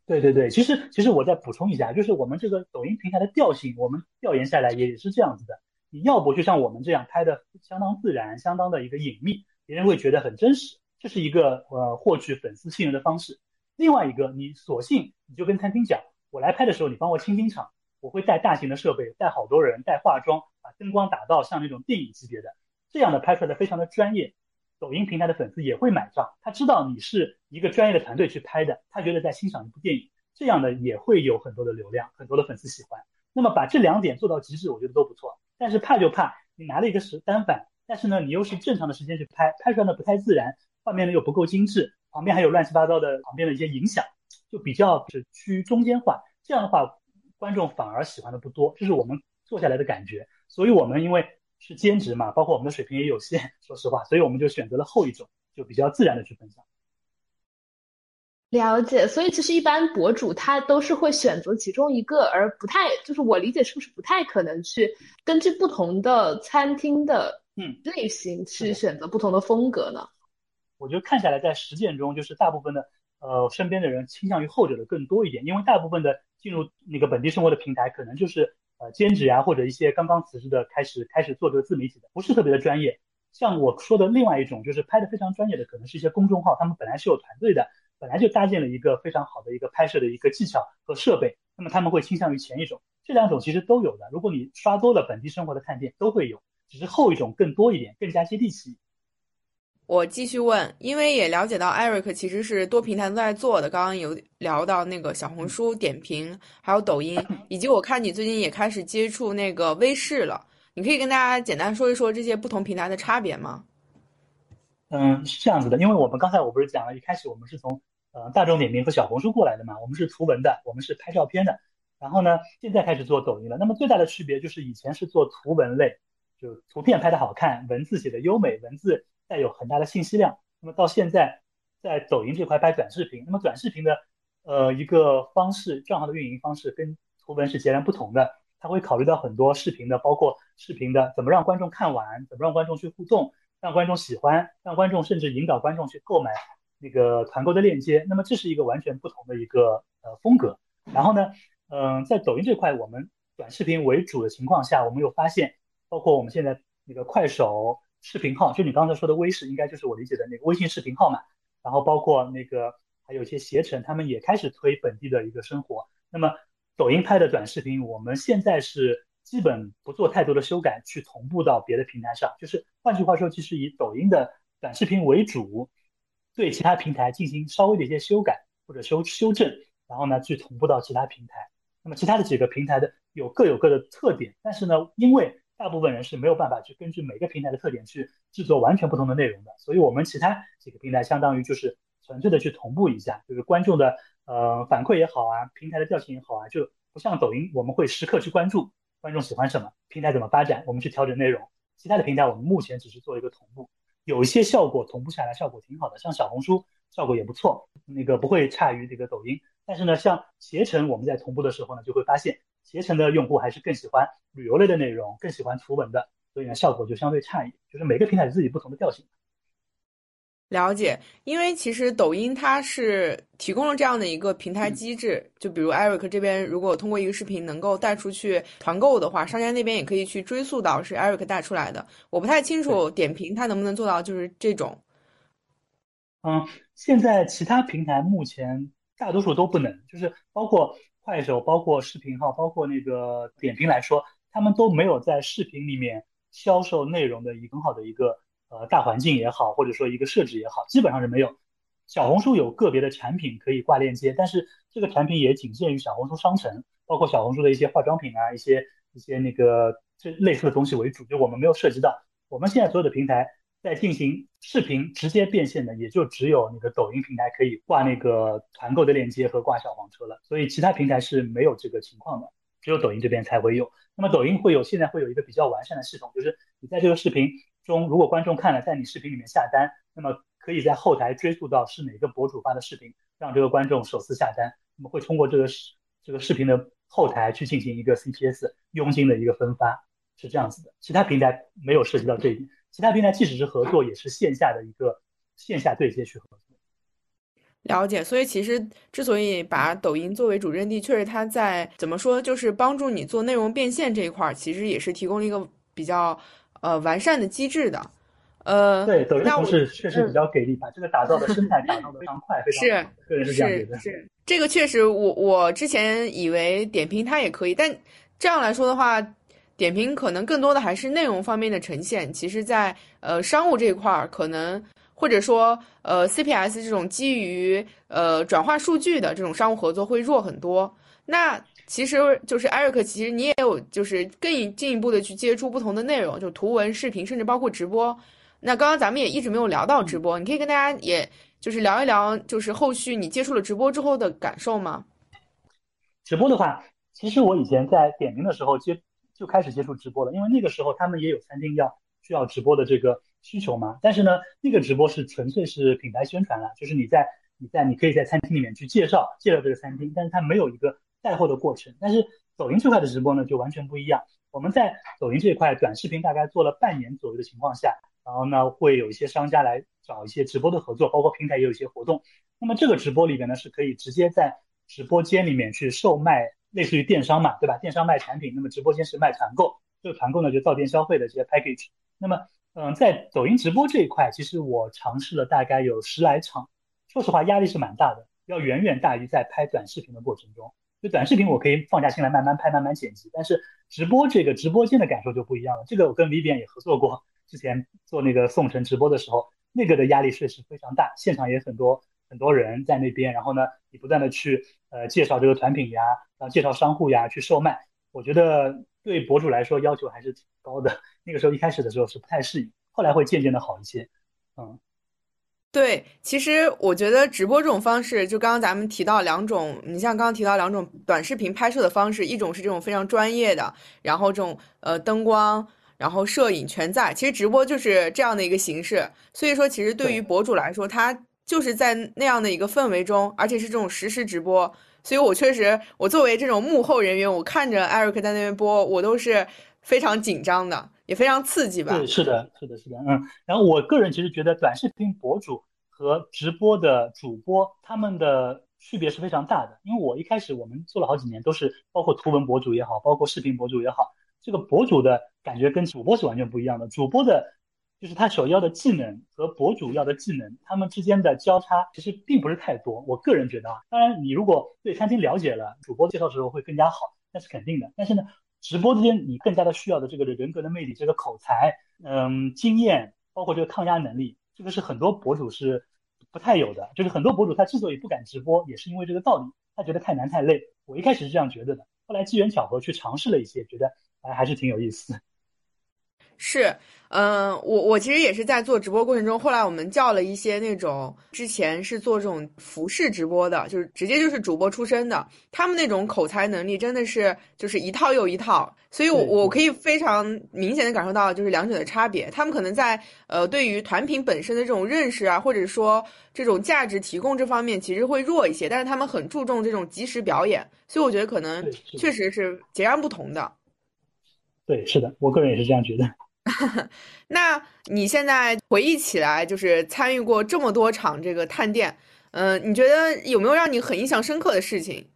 对对对，其实其实我再补充一下，就是我们这个抖音平台的调性，我们调研下来也是这样子的。你要不就像我们这样拍的相当自然，相当的一个隐秘，别人会觉得很真实，这是一个呃获取粉丝信任的方式。另外一个，你索性你就跟餐厅讲，我来拍的时候你帮我清清场，我会带大型的设备，带好多人，带化妆，把灯光打到像那种电影级别的，这样的拍出来的非常的专业。抖音平台的粉丝也会买账，他知道你是一个专业的团队去拍的，他觉得在欣赏一部电影，这样的也会有很多的流量，很多的粉丝喜欢。那么把这两点做到极致，我觉得都不错。但是怕就怕你拿了一个是单反，但是呢，你又是正常的时间去拍，拍出来呢不太自然，画面呢又不够精致，旁边还有乱七八糟的旁边的一些影响，就比较是趋于中间化。这样的话，观众反而喜欢的不多，这是我们做下来的感觉。所以我们因为是兼职嘛，包括我们的水平也有限，说实话，所以我们就选择了后一种，就比较自然的去分享。了解，所以其实一般博主他都是会选择其中一个，而不太就是我理解是不是不太可能去根据不同的餐厅的嗯类型去选择不同的风格呢？我觉得看下来，在实践中，就是大部分的呃身边的人倾向于后者的更多一点，因为大部分的进入那个本地生活的平台，可能就是呃兼职呀，或者一些刚刚辞职的开始开始做这个自媒体的，不是特别的专业。像我说的另外一种，就是拍的非常专业的，可能是一些公众号，他们本来是有团队的。本来就搭建了一个非常好的一个拍摄的一个技巧和设备，那么他们会倾向于前一种，这两种其实都有的。如果你刷多了本地生活的探店，都会有，只是后一种更多一点，更加接地气。我继续问，因为也了解到 Eric 其实是多平台都在做的，刚刚有聊到那个小红书、点评，还有抖音，以及我看你最近也开始接触那个微视了，你可以跟大家简单说一说这些不同平台的差别吗？嗯，是这样子的，因为我们刚才我不是讲了，一开始我们是从呃大众点评和小红书过来的嘛，我们是图文的，我们是拍照片的，然后呢，现在开始做抖音了。那么最大的区别就是以前是做图文类，就图片拍的好看，文字写的优美，文字带有很大的信息量。那么到现在在抖音这块拍短视频，那么短视频的呃一个方式，账号的运营方式跟图文是截然不同的，它会考虑到很多视频的，包括视频的怎么让观众看完，怎么让观众去互动。让观众喜欢，让观众甚至引导观众去购买那个团购的链接，那么这是一个完全不同的一个呃风格。然后呢，嗯，在抖音这块，我们短视频为主的情况下，我们又发现，包括我们现在那个快手视频号，就你刚才说的微视，应该就是我理解的那个微信视频号嘛。然后包括那个还有一些携程，他们也开始推本地的一个生活。那么抖音拍的短视频，我们现在是。基本不做太多的修改，去同步到别的平台上。就是换句话说，其实以抖音的短视频为主，对其他平台进行稍微的一些修改或者修修正，然后呢去同步到其他平台。那么其他的几个平台的有各有各的特点，但是呢，因为大部分人是没有办法去根据每个平台的特点去制作完全不同的内容的，所以我们其他几个平台相当于就是纯粹的去同步一下，就是观众的呃反馈也好啊，平台的调性也好啊，就不像抖音，我们会时刻去关注。观众喜欢什么，平台怎么发展，我们去调整内容。其他的平台我们目前只是做一个同步，有一些效果同步下来效果挺好的，像小红书效果也不错，那个不会差于这个抖音。但是呢，像携程我们在同步的时候呢，就会发现携程的用户还是更喜欢旅游类的内容，更喜欢图文的，所以呢效果就相对差一点。就是每个平台有自己不同的调性。了解，因为其实抖音它是提供了这样的一个平台机制，就比如 Eric 这边如果通过一个视频能够带出去团购的话，商家那边也可以去追溯到是 Eric 带出来的。我不太清楚点评它能不能做到就是这种。嗯，现在其他平台目前大多数都不能，就是包括快手、包括视频号、包括那个点评来说，他们都没有在视频里面销售内容的一个很好的一个。呃，大环境也好，或者说一个设置也好，基本上是没有。小红书有个别的产品可以挂链接，但是这个产品也仅限于小红书商城，包括小红书的一些化妆品啊，一些一些那个这类似的东西为主，就我们没有涉及到。我们现在所有的平台在进行视频直接变现的，也就只有那个抖音平台可以挂那个团购的链接和挂小黄车了，所以其他平台是没有这个情况的，只有抖音这边才会有。那么抖音会有现在会有一个比较完善的系统，就是你在这个视频。中，如果观众看了，在你视频里面下单，那么可以在后台追溯到是哪个博主发的视频，让这个观众首次下单。那么会通过这个视这个视频的后台去进行一个 CPS 佣金的一个分发，是这样子的。其他平台没有涉及到这一点，其他平台即使是合作，也是线下的一个线下对接去合作。了解，所以其实之所以把抖音作为主阵地，确实它在怎么说，就是帮助你做内容变现这一块，其实也是提供了一个比较。呃，完善的机制的，呃，对，抖音同事确实比较给力，把这个打造的生态打造的非常快，非常好。个人是这样觉得。是这个确实，我我之前以为点评它也可以，但这样来说的话，点评可能更多的还是内容方面的呈现。其实，在呃商务这一块儿，可能或者说呃 CPS 这种基于呃转化数据的这种商务合作会弱很多。那其实就是 Eric，其实你也有就是更进一步的去接触不同的内容，就图文、视频，甚至包括直播。那刚刚咱们也一直没有聊到直播，你可以跟大家也就是聊一聊，就是后续你接触了直播之后的感受吗？直播的话，其实我以前在点评的时候接就开始接触直播了，因为那个时候他们也有餐厅要需要直播的这个需求嘛。但是呢，那个直播是纯粹是品牌宣传了，就是你在你在你可以在餐厅里面去介绍介绍这个餐厅，但是它没有一个带货的过程。但是抖音这块的直播呢就完全不一样。我们在抖音这块短视频大概做了半年左右的情况下，然后呢会有一些商家来找一些直播的合作，包括平台也有一些活动。那么这个直播里边呢是可以直接在直播间里面去售卖。类似于电商嘛，对吧？电商卖产品，那么直播间是卖团购，这个团购呢就到店消费的这些 package。那么，嗯，在抖音直播这一块，其实我尝试了大概有十来场，说实话压力是蛮大的，要远远大于在拍短视频的过程中。就短视频我可以放下心来慢慢拍、慢慢剪辑，但是直播这个直播间的感受就不一样了。这个我跟 Vivian 也合作过，之前做那个宋城直播的时候，那个的压力确实非常大，现场也很多。很多人在那边，然后呢，你不断的去呃介绍这个产品呀，然后介绍商户呀，去售卖。我觉得对博主来说要求还是挺高的。那个时候一开始的时候是不太适应，后来会渐渐的好一些。嗯，对，其实我觉得直播这种方式，就刚刚咱们提到两种，你像刚刚提到两种短视频拍摄的方式，一种是这种非常专业的，然后这种呃灯光，然后摄影全在。其实直播就是这样的一个形式。所以说，其实对于博主来说，他。就是在那样的一个氛围中，而且是这种实时直播，所以我确实，我作为这种幕后人员，我看着 Eric 在那边播，我都是非常紧张的，也非常刺激吧。对，是的，是的，是的，嗯。然后我个人其实觉得，短视频博主和直播的主播他们的区别是非常大的，因为我一开始我们做了好几年，都是包括图文博主也好，包括视频博主也好，这个博主的感觉跟主播是完全不一样的，主播的。就是他所要的技能和博主要的技能，他们之间的交叉其实并不是太多。我个人觉得啊，当然你如果对餐厅了解了，主播介绍的时候会更加好，那是肯定的。但是呢，直播之间你更加的需要的这个人格的魅力，这个口才，嗯，经验，包括这个抗压能力，这个是很多博主是不太有的。就是很多博主他之所以不敢直播，也是因为这个道理，他觉得太难太累。我一开始是这样觉得的，后来机缘巧合去尝试了一些，觉得哎还是挺有意思。是。嗯，我我其实也是在做直播过程中，后来我们叫了一些那种之前是做这种服饰直播的，就是直接就是主播出身的，他们那种口才能力真的是就是一套又一套，所以我我可以非常明显的感受到就是两者的差别，他们可能在呃对于团品本身的这种认识啊，或者说这种价值提供这方面其实会弱一些，但是他们很注重这种即时表演，所以我觉得可能确实是截然不同的。对，是的，我个人也是这样觉得。那你现在回忆起来，就是参与过这么多场这个探店，嗯，你觉得有没有让你很印象深刻的事情？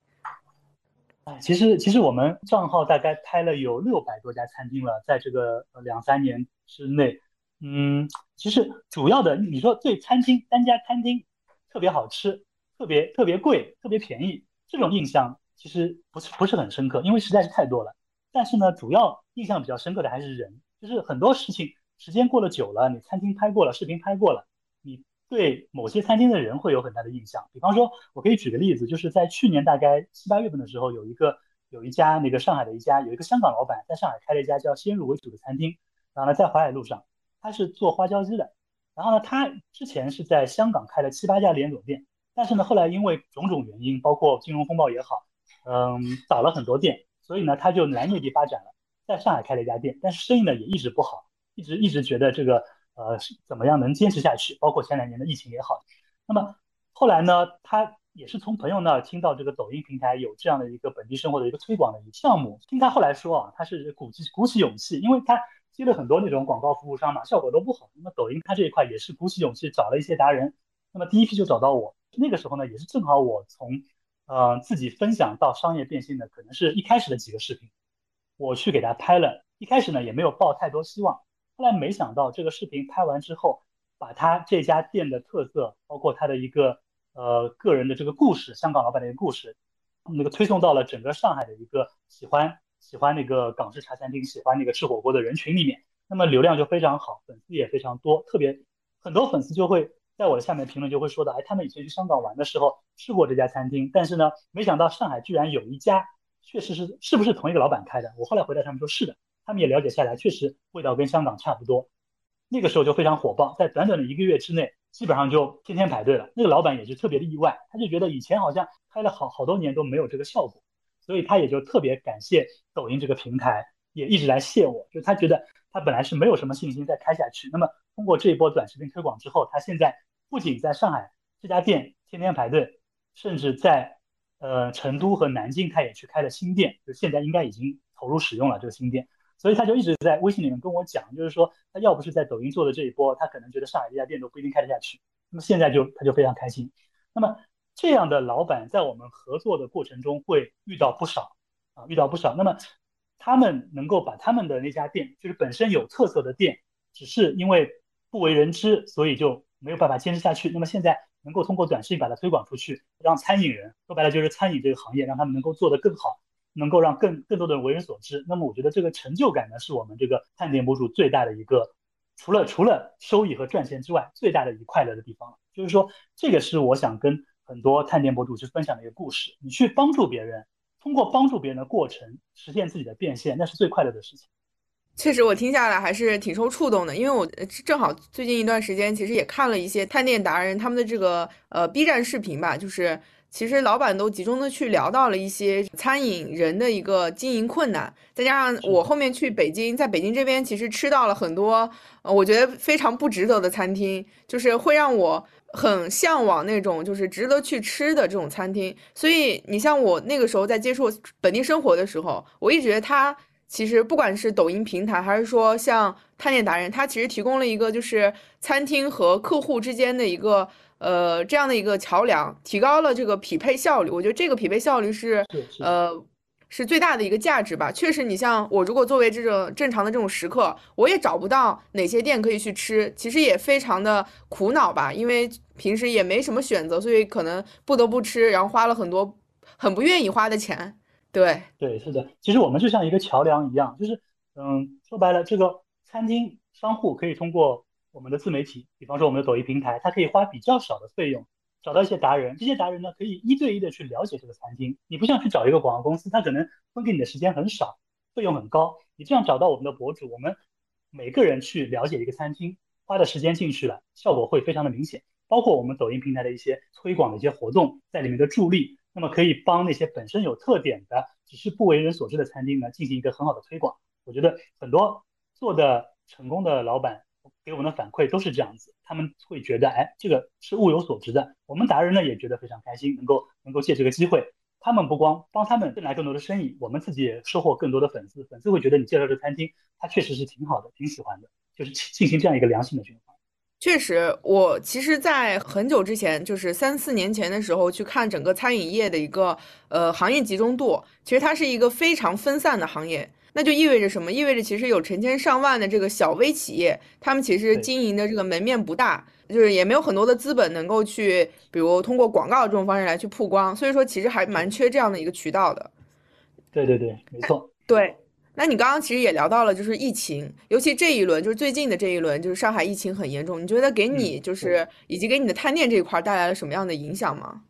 哎，其实其实我们账号大概拍了有六百多家餐厅了，在这个两三年之内，嗯，其实主要的你说对餐厅单家餐厅特别好吃、特别特别贵、特别便宜这种印象，其实不是不是很深刻，因为实在是太多了。但是呢，主要印象比较深刻的还是人。就是很多事情，时间过了久了，你餐厅拍过了，视频拍过了，你对某些餐厅的人会有很大的印象。比方说，我可以举个例子，就是在去年大概七八月份的时候，有一个有一家那个上海的一家有一个香港老板在上海开了一家叫先入为主的餐厅，然后呢在淮海路上，他是做花椒鸡的。然后呢，他之前是在香港开了七八家连锁店，但是呢后来因为种种原因，包括金融风暴也好，嗯，倒了很多店，所以呢他就来内地发展了。在上海开了一家店，但是生意呢也一直不好，一直一直觉得这个呃怎么样能坚持下去？包括前两年的疫情也好，那么后来呢，他也是从朋友那儿听到这个抖音平台有这样的一个本地生活的一个推广的一个项目，听他后来说啊，他是鼓起鼓起勇气，因为他接了很多那种广告服务商嘛，效果都不好。那么抖音他这一块也是鼓起勇气找了一些达人，那么第一批就找到我，那个时候呢也是正好我从呃自己分享到商业变现的，可能是一开始的几个视频。我去给他拍了，一开始呢也没有抱太多希望，后来没想到这个视频拍完之后，把他这家店的特色，包括他的一个呃个人的这个故事，香港老板的一个故事，那个推送到了整个上海的一个喜欢喜欢那个港式茶餐厅、喜欢那个吃火锅的人群里面，那么流量就非常好，粉丝也非常多，特别很多粉丝就会在我的下面评论就会说的，哎，他们以前去香港玩的时候吃过这家餐厅，但是呢，没想到上海居然有一家。确实是是不是同一个老板开的？我后来回答他们说是的，他们也了解下来，确实味道跟香港差不多。那个时候就非常火爆，在短短的一个月之内，基本上就天天排队了。那个老板也是特别的意外，他就觉得以前好像开了好好多年都没有这个效果，所以他也就特别感谢抖音这个平台，也一直来谢我，就他觉得他本来是没有什么信心再开下去，那么通过这一波短视频推广之后，他现在不仅在上海这家店天天排队，甚至在呃成都和南京他也去开了新店，就现在应该已经投入使用了这个新店。所以他就一直在微信里面跟我讲，就是说他要不是在抖音做的这一波，他可能觉得上海这家店都不一定开得下去。那么现在就他就非常开心。那么这样的老板在我们合作的过程中会遇到不少啊，遇到不少。那么他们能够把他们的那家店，就是本身有特色的店，只是因为不为人知，所以就没有办法坚持下去。那么现在能够通过短视频把它推广出去，让餐饮人说白了就是餐饮这个行业，让他们能够做得更好。能够让更更多的人为人所知，那么我觉得这个成就感呢，是我们这个探店博主最大的一个，除了除了收益和赚钱之外，最大的一个快乐的地方。就是说，这个是我想跟很多探店博主去分享的一个故事。你去帮助别人，通过帮助别人的过程实现自己的变现，那是最快乐的事情。确实，我听下来还是挺受触动的，因为我正好最近一段时间其实也看了一些探店达人他们的这个呃 B 站视频吧，就是。其实老板都集中的去聊到了一些餐饮人的一个经营困难，再加上我后面去北京，在北京这边其实吃到了很多，呃，我觉得非常不值得的餐厅，就是会让我很向往那种就是值得去吃的这种餐厅。所以你像我那个时候在接触本地生活的时候，我一直觉得它其实不管是抖音平台，还是说像探店达人，它其实提供了一个就是餐厅和客户之间的一个。呃，这样的一个桥梁，提高了这个匹配效率。我觉得这个匹配效率是，呃，是最大的一个价值吧。确实，你像我，如果作为这种正常的这种食客，我也找不到哪些店可以去吃，其实也非常的苦恼吧。因为平时也没什么选择，所以可能不得不吃，然后花了很多很不愿意花的钱。对，对，是的。其实我们就像一个桥梁一样，就是，嗯，说白了，这个餐厅商户可以通过。我们的自媒体，比方说我们的抖音平台，它可以花比较少的费用找到一些达人，这些达人呢可以一对一的去了解这个餐厅。你不像去找一个广告公司，他可能分给你的时间很少，费用很高。你这样找到我们的博主，我们每个人去了解一个餐厅，花的时间进去了，效果会非常的明显。包括我们抖音平台的一些推广的一些活动在里面的助力，那么可以帮那些本身有特点的，只是不为人所知的餐厅呢进行一个很好的推广。我觉得很多做的成功的老板。给我们的反馈都是这样子，他们会觉得，哎，这个是物有所值的。我们达人呢也觉得非常开心，能够能够借这个机会，他们不光帮他们挣来更多的生意，我们自己也收获更多的粉丝。粉丝会觉得你介绍这餐厅，他确实是挺好的，挺喜欢的，就是进行这样一个良性的循环。确实，我其实，在很久之前，就是三四年前的时候，去看整个餐饮业的一个呃行业集中度，其实它是一个非常分散的行业。那就意味着什么？意味着其实有成千上万的这个小微企业，他们其实经营的这个门面不大，就是也没有很多的资本能够去，比如通过广告这种方式来去曝光。所以说，其实还蛮缺这样的一个渠道的。对对对，没错。对，那你刚刚其实也聊到了，就是疫情，尤其这一轮，就是最近的这一轮，就是上海疫情很严重。你觉得给你就是以及给你的探店这一块带来了什么样的影响吗？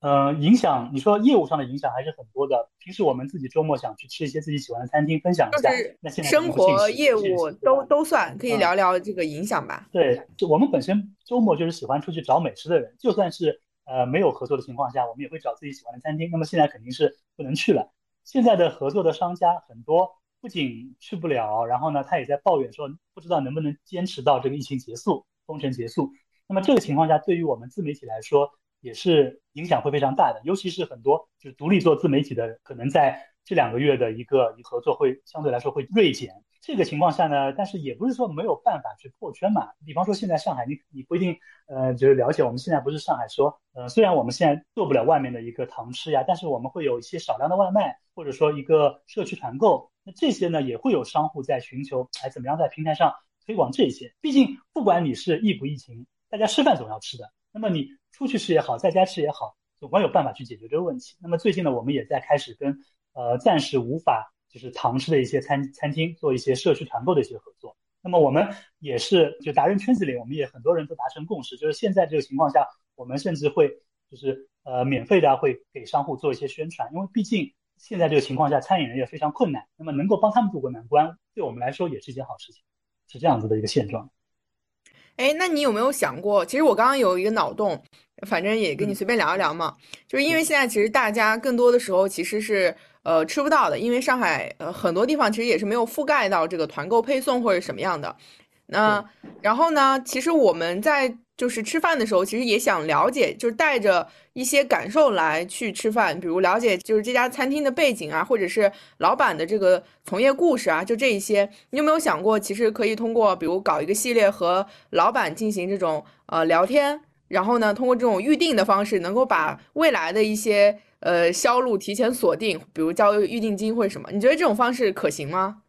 嗯，影响你说业务上的影响还是很多的。平时我们自己周末想去吃一些自己喜欢的餐厅，分享一下。那现在生活业务都都算，可以聊聊这个影响吧。对，就我们本身周末就是喜欢出去找美食的人，就算是呃没有合作的情况下，我们也会找自己喜欢的餐厅。那么现在肯定是不能去了。现在的合作的商家很多，不仅去不了，然后呢，他也在抱怨说不知道能不能坚持到这个疫情结束、封城结束。那么这个情况下，对于我们自媒体来说，也是影响会非常大的，尤其是很多就是独立做自媒体的，可能在这两个月的一个合作会相对来说会锐减。这个情况下呢，但是也不是说没有办法去破圈嘛。比方说现在上海，你你不一定呃就是了解，我们现在不是上海说，呃虽然我们现在做不了外面的一个堂吃呀，但是我们会有一些少量的外卖，或者说一个社区团购，那这些呢也会有商户在寻求，哎怎么样在平台上推广这些？毕竟不管你是疫不疫情，大家吃饭总要吃的，那么你。出去吃也好，在家吃也好，总会有办法去解决这个问题。那么最近呢，我们也在开始跟呃暂时无法就是堂吃的一些餐餐厅做一些社区团购的一些合作。那么我们也是就达人圈子里，我们也很多人都达成共识，就是现在这个情况下，我们甚至会就是呃免费的会给商户做一些宣传，因为毕竟现在这个情况下，餐饮人也非常困难。那么能够帮他们渡过难关，对我们来说也是一件好事情，是这样子的一个现状。哎，那你有没有想过？其实我刚刚有一个脑洞，反正也跟你随便聊一聊嘛。就是因为现在其实大家更多的时候其实是呃吃不到的，因为上海呃很多地方其实也是没有覆盖到这个团购配送或者什么样的。那然后呢，其实我们在。就是吃饭的时候，其实也想了解，就是带着一些感受来去吃饭，比如了解就是这家餐厅的背景啊，或者是老板的这个从业故事啊，就这一些。你有没有想过，其实可以通过比如搞一个系列和老板进行这种呃聊天，然后呢，通过这种预定的方式，能够把未来的一些呃销路提前锁定，比如交预定金或者什么？你觉得这种方式可行吗？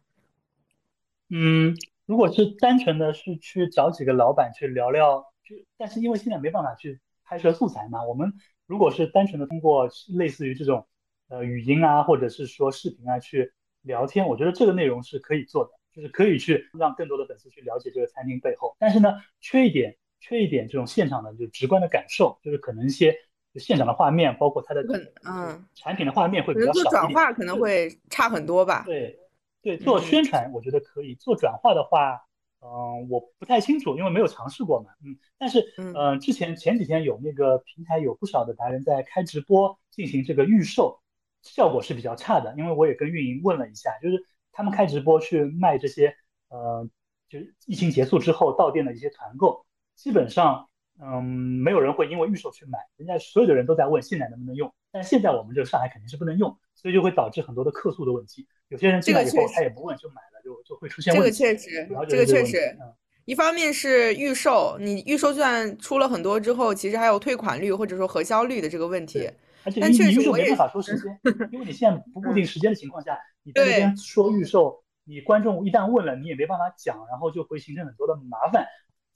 嗯，如果是单纯的是去找几个老板去聊聊。就但是因为现在没办法去拍摄素材嘛，我们如果是单纯的通过类似于这种呃语音啊，或者是说视频啊去聊天，我觉得这个内容是可以做的，就是可以去让更多的粉丝去了解这个餐厅背后。但是呢，缺一点，缺一点这种现场的就直观的感受，就是可能一些现场的画面，包括它的嗯产品的画面会比较少做转化可能会差很多吧？对对，做宣传我觉得可以做转化的话。嗯，我不太清楚，因为没有尝试过嘛。嗯，但是，嗯，之前前几天有那个平台有不少的达人在开直播进行这个预售，效果是比较差的。因为我也跟运营问了一下，就是他们开直播去卖这些，呃，就是疫情结束之后到店的一些团购，基本上，嗯，没有人会因为预售去买，人家所有的人都在问现在能不能用。但现在我们这个上海肯定是不能用，所以就会导致很多的客诉的问题。有些人进来以后他也不问就买了。就就会出现这个确实，这个确实，一方面是预售，你预售就算出了很多之后，其实还有退款率或者说核销率的这个问题。而且你预售没办法说时间，因为你现在不固定时间的情况下，你在那边说预售，你观众一旦问了，你也没办法讲，然后就会形成很多的麻烦。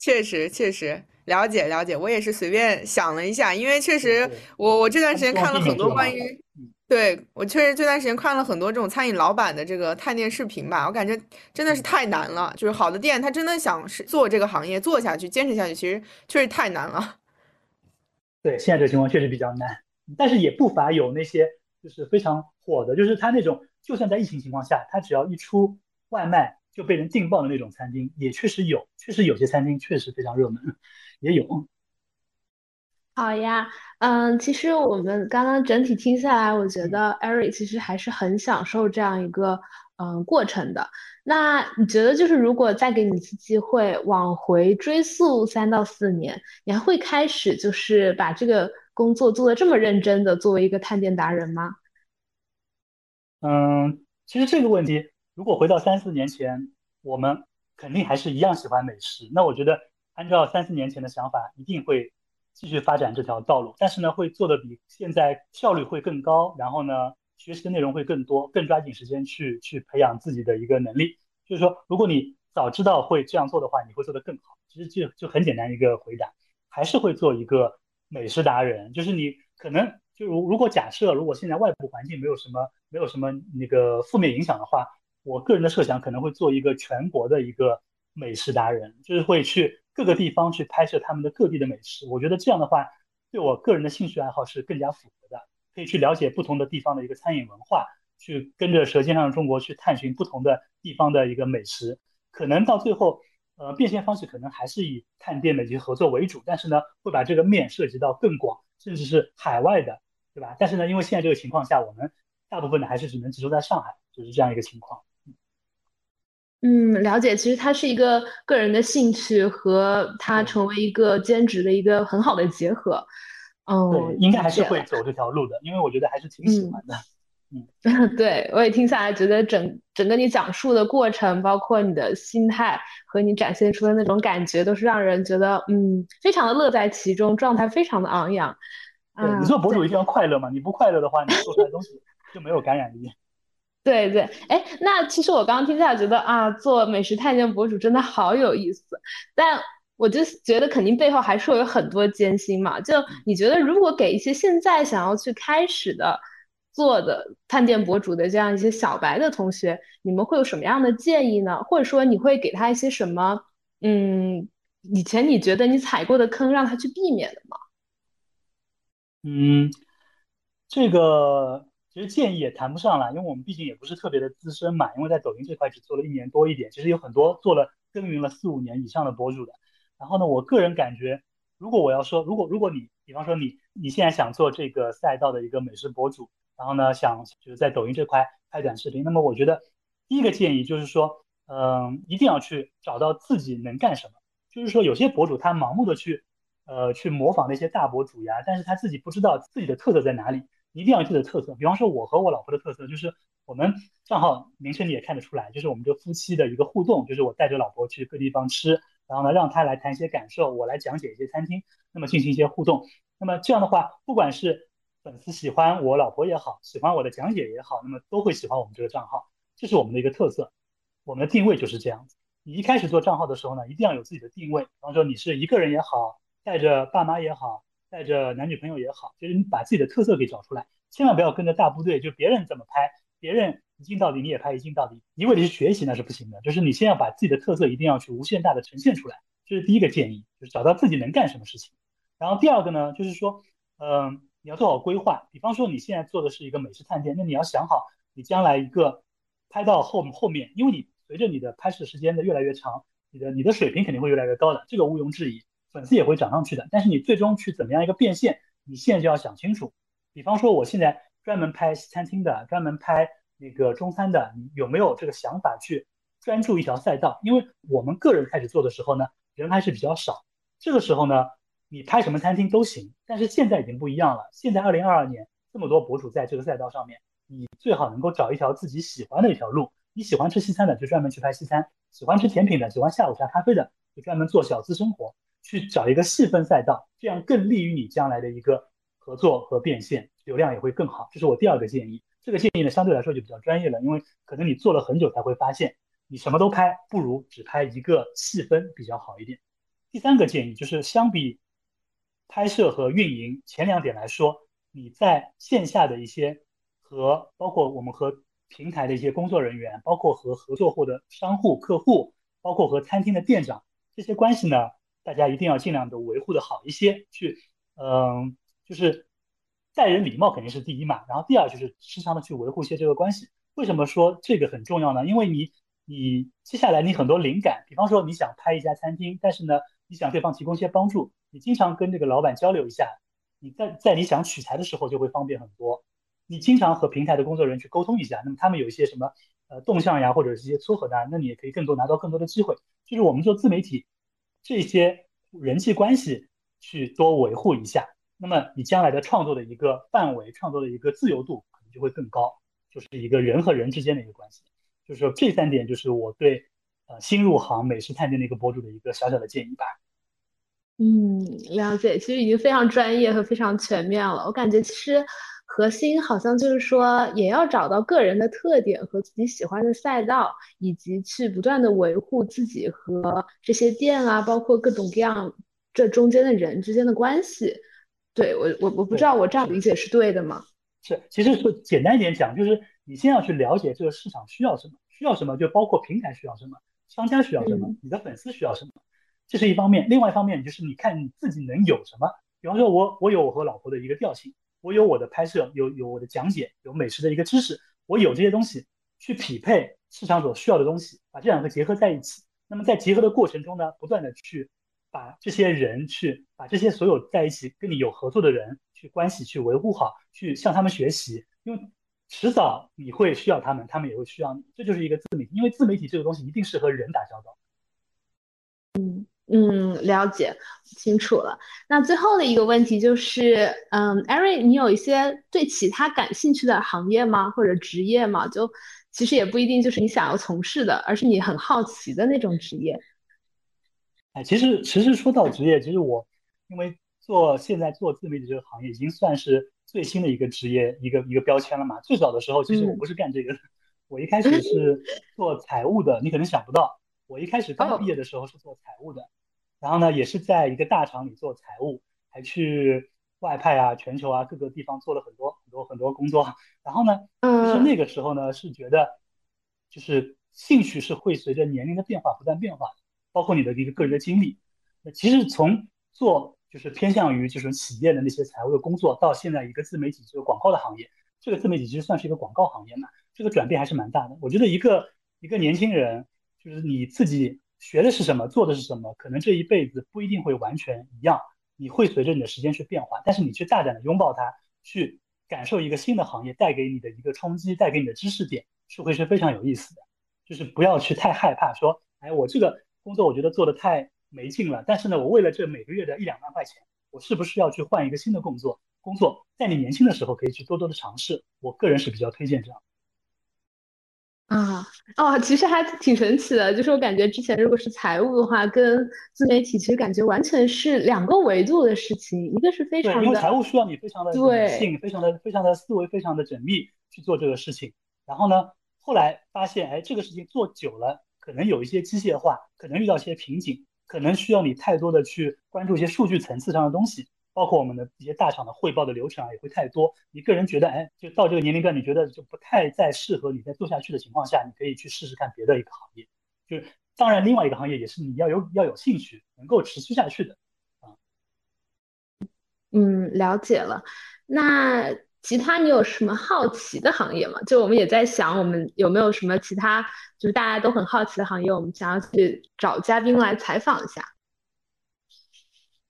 确实，确实了解了解，我也是随便想了一下，因为确实我我这段时间看了很多关于。对我确实这段时间看了很多这种餐饮老板的这个探店视频吧，我感觉真的是太难了。就是好的店，他真的想是做这个行业做下去、坚持下去，其实确实太难了。对，现在这个情况确实比较难，但是也不乏有那些就是非常火的，就是他那种就算在疫情情况下，他只要一出外卖就被人订爆的那种餐厅，也确实有，确实有些餐厅确实非常热门，也有。好呀，嗯，其实我们刚刚整体听下来，我觉得 Eric 其实还是很享受这样一个嗯过程的。那你觉得，就是如果再给你一次机会，往回追溯三到四年，你还会开始就是把这个工作做的这么认真的作为一个探店达人吗？嗯，其实这个问题，如果回到三四年前，我们肯定还是一样喜欢美食。那我觉得，按照三四年前的想法，一定会。继续发展这条道路，但是呢，会做的比现在效率会更高，然后呢，学习的内容会更多，更抓紧时间去去培养自己的一个能力。就是说，如果你早知道会这样做的话，你会做得更好。其实就就很简单一个回答，还是会做一个美食达人。就是你可能就如如果假设如果现在外部环境没有什么没有什么那个负面影响的话，我个人的设想可能会做一个全国的一个美食达人，就是会去。各个地方去拍摄他们的各地的美食，我觉得这样的话对我个人的兴趣爱好是更加符合的。可以去了解不同的地方的一个餐饮文化，去跟着《舌尖上的中国》去探寻不同的地方的一个美食。可能到最后，呃，变现方式可能还是以探店的一些合作为主，但是呢，会把这个面涉及到更广，甚至是海外的，对吧？但是呢，因为现在这个情况下，我们大部分的还是只能集中在上海，就是这样一个情况。嗯，了解。其实它是一个个人的兴趣和它成为一个兼职的一个很好的结合。嗯，应该还是会走这条路的，因为我觉得还是挺喜欢的。嗯，对我也听下来，觉得整整个你讲述的过程，包括你的心态和你展现出的那种感觉，都是让人觉得嗯，非常的乐在其中，状态非常的昂扬。对，你做博主一定要快乐嘛，你不快乐的话，你做出来东西 就没有感染力。对对，哎，那其实我刚刚听下来觉得啊，做美食探店博主真的好有意思，但我就觉得肯定背后还是会有很多艰辛嘛。就你觉得，如果给一些现在想要去开始的做的探店博主的这样一些小白的同学，你们会有什么样的建议呢？或者说你会给他一些什么，嗯，以前你觉得你踩过的坑，让他去避免的吗？嗯，这个。其实建议也谈不上了，因为我们毕竟也不是特别的资深嘛。因为在抖音这块只做了一年多一点，其实有很多做了耕耘了四五年以上的博主的。然后呢，我个人感觉，如果我要说，如果如果你，比方说你你现在想做这个赛道的一个美食博主，然后呢，想就是在抖音这块拍短视频，那么我觉得第一个建议就是说，嗯，一定要去找到自己能干什么。就是说，有些博主他盲目的去，呃，去模仿那些大博主呀，但是他自己不知道自己的特色在哪里。一定要有自己的特色。比方说，我和我老婆的特色就是，我们账号名称你也看得出来，就是我们这夫妻的一个互动，就是我带着老婆去各地方吃，然后呢，让她来谈一些感受，我来讲解一些餐厅，那么进行一些互动。那么这样的话，不管是粉丝喜欢我老婆也好，喜欢我的讲解也好，那么都会喜欢我们这个账号，这是我们的一个特色。我们的定位就是这样子。你一开始做账号的时候呢，一定要有自己的定位。比方说，你是一个人也好，带着爸妈也好。带着男女朋友也好，就是你把自己的特色给找出来，千万不要跟着大部队，就别人怎么拍，别人一镜到底你也拍一镜到底，一味的去学习那是不行的。就是你先要把自己的特色一定要去无限大的呈现出来，这是第一个建议，就是找到自己能干什么事情。然后第二个呢，就是说，嗯，你要做好规划。比方说你现在做的是一个美食探店，那你要想好你将来一个拍到后后面，因为你随着你的拍摄时间的越来越长，你的你的水平肯定会越来越高的，这个毋庸置疑。粉丝也会涨上去的，但是你最终去怎么样一个变现，你现在就要想清楚。比方说，我现在专门拍西餐厅的，专门拍那个中餐的，你有没有这个想法去专注一条赛道？因为我们个人开始做的时候呢，人还是比较少，这个时候呢，你拍什么餐厅都行。但是现在已经不一样了，现在二零二二年这么多博主在这个赛道上面，你最好能够找一条自己喜欢的一条路。你喜欢吃西餐的，就专门去拍西餐；喜欢吃甜品的，喜欢下午茶咖啡的，就专门做小资生活。去找一个细分赛道，这样更利于你将来的一个合作和变现，流量也会更好。这是我第二个建议。这个建议呢，相对来说就比较专业了，因为可能你做了很久才会发现，你什么都拍不如只拍一个细分比较好一点。第三个建议就是，相比拍摄和运营前两点来说，你在线下的一些和包括我们和平台的一些工作人员，包括和合作后的商户、客户，包括和餐厅的店长这些关系呢。大家一定要尽量的维护的好一些，去，嗯，就是待人礼貌肯定是第一嘛，然后第二就是时常的去维护一些这个关系。为什么说这个很重要呢？因为你，你接下来你很多灵感，比方说你想开一家餐厅，但是呢，你想对方提供一些帮助，你经常跟这个老板交流一下，你在在你想取材的时候就会方便很多。你经常和平台的工作人员去沟通一下，那么他们有一些什么呃动向呀，或者是一些撮合的，那你也可以更多拿到更多的机会。就是我们做自媒体。这些人际关系去多维护一下，那么你将来的创作的一个范围、创作的一个自由度可能就会更高，就是一个人和人之间的一个关系。就是说这三点就是我对呃新入行美食探店的一个博主的一个小小的建议吧。嗯，了解，其实已经非常专业和非常全面了。我感觉其实。核心好像就是说，也要找到个人的特点和自己喜欢的赛道，以及去不断的维护自己和这些店啊，包括各种各样这中间的人之间的关系。对我，我我不知道我这样理解是对的吗？是，其实说简单一点讲，就是你先要去了解这个市场需要什么，需要什么就包括平台需要什么，商家需要什么，你的粉丝需要什么，这是一方面。另外一方面就是你看你自己能有什么，比方说我我有我和老婆的一个调性。我有我的拍摄，有有我的讲解，有美食的一个知识，我有这些东西去匹配市场所需要的东西，把这两个结合在一起。那么在结合的过程中呢，不断的去把这些人去把这些所有在一起跟你有合作的人去关系去维护好，去向他们学习，因为迟早你会需要他们，他们也会需要你，这就是一个自媒体，因为自媒体这个东西一定是和人打交道。嗯。嗯，了解清楚了。那最后的一个问题就是，嗯，艾瑞，你有一些对其他感兴趣的行业吗？或者职业吗？就其实也不一定就是你想要从事的，而是你很好奇的那种职业。哎，其实其实说到职业，其实我因为做现在做自媒体这个行业，已经算是最新的一个职业，一个一个标签了嘛。最早的时候，其实我不是干这个的，我一开始是做财务的。你可能想不到，我一开始刚毕业的时候是做财务的。然后呢，也是在一个大厂里做财务，还去外派啊、全球啊各个地方做了很多很多很多工作。然后呢，就是那个时候呢，是觉得就是兴趣是会随着年龄的变化不断变化的，包括你的一个个人的经历。那其实从做就是偏向于就是企业的那些财务的工作，到现在一个自媒体这个广告的行业，这个自媒体其实算是一个广告行业嘛，这个转变还是蛮大的。我觉得一个一个年轻人，就是你自己。学的是什么，做的是什么，可能这一辈子不一定会完全一样，你会随着你的时间去变化。但是你去大胆的拥抱它，去感受一个新的行业带给你的一个冲击，带给你的知识点，是会是非常有意思的。就是不要去太害怕说，哎，我这个工作我觉得做的太没劲了，但是呢，我为了这每个月的一两万块钱，我是不是要去换一个新的工作？工作在你年轻的时候可以去多多的尝试，我个人是比较推荐这样。啊哦，其实还挺神奇的，就是我感觉之前如果是财务的话，跟自媒体其实感觉完全是两个维度的事情，一个是非常的，因为财务需要你非常的理性，非常的非常的思维非常的缜密去做这个事情。然后呢，后来发现，哎，这个事情做久了，可能有一些机械化，可能遇到一些瓶颈，可能需要你太多的去关注一些数据层次上的东西。包括我们的一些大厂的汇报的流程啊，也会太多。你个人觉得，哎，就到这个年龄段，你觉得就不太再适合你再做下去的情况下，你可以去试试看别的一个行业。就是当然，另外一个行业也是你要有要有兴趣，能够持续下去的啊。嗯，了解了。那其他你有什么好奇的行业吗？就我们也在想，我们有没有什么其他就是大家都很好奇的行业，我们想要去找嘉宾来采访一下。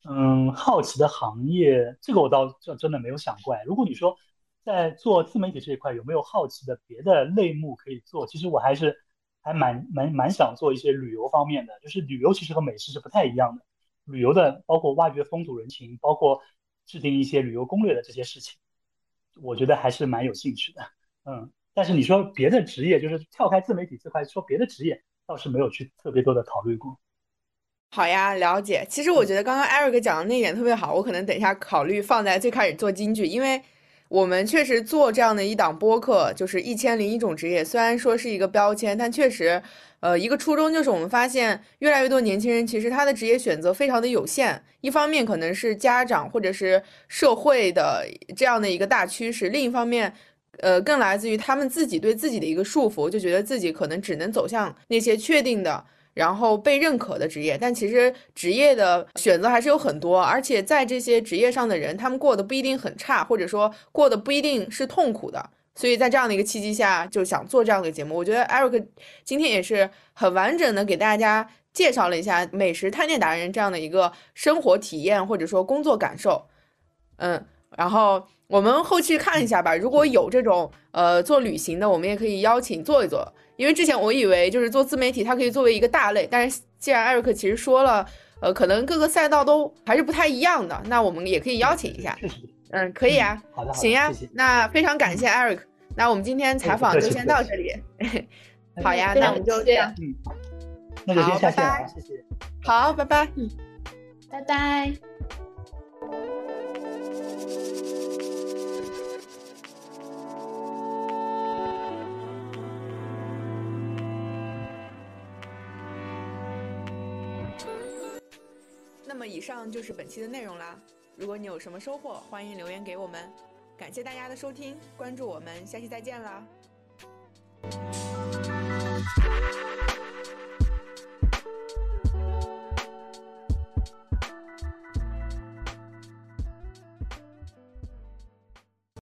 嗯，好奇的行业，这个我倒真真的没有想过。如果你说在做自媒体这一块有没有好奇的别的类目可以做，其实我还是还蛮蛮蛮想做一些旅游方面的。就是旅游其实和美食是不太一样的，旅游的包括挖掘风土人情，包括制定一些旅游攻略的这些事情，我觉得还是蛮有兴趣的。嗯，但是你说别的职业，就是跳开自媒体这块说别的职业，倒是没有去特别多的考虑过。好呀，了解。其实我觉得刚刚 Eric 讲的那一点特别好，我可能等一下考虑放在最开始做京剧，因为我们确实做这样的一档播客，就是一千零一种职业，虽然说是一个标签，但确实，呃，一个初衷就是我们发现越来越多年轻人其实他的职业选择非常的有限，一方面可能是家长或者是社会的这样的一个大趋势，另一方面，呃，更来自于他们自己对自己的一个束缚，就觉得自己可能只能走向那些确定的。然后被认可的职业，但其实职业的选择还是有很多，而且在这些职业上的人，他们过得不一定很差，或者说过得不一定是痛苦的。所以在这样的一个契机下，就想做这样的节目。我觉得 Eric 今天也是很完整的给大家介绍了一下美食探店达人这样的一个生活体验或者说工作感受。嗯，然后我们后期看一下吧，如果有这种呃做旅行的，我们也可以邀请做一做。因为之前我以为就是做自媒体，它可以作为一个大类，但是既然艾瑞克其实说了，呃，可能各个赛道都还是不太一样的，那我们也可以邀请一下。嗯，可以啊。好的，行呀。那非常感谢艾瑞克。那我们今天采访就先到这里。好呀，那我们就这样。嗯。那就先下线了，谢谢。好，拜拜。嗯，拜拜。以上就是本期的内容啦。如果你有什么收获，欢迎留言给我们。感谢大家的收听，关注我们，下期再见啦。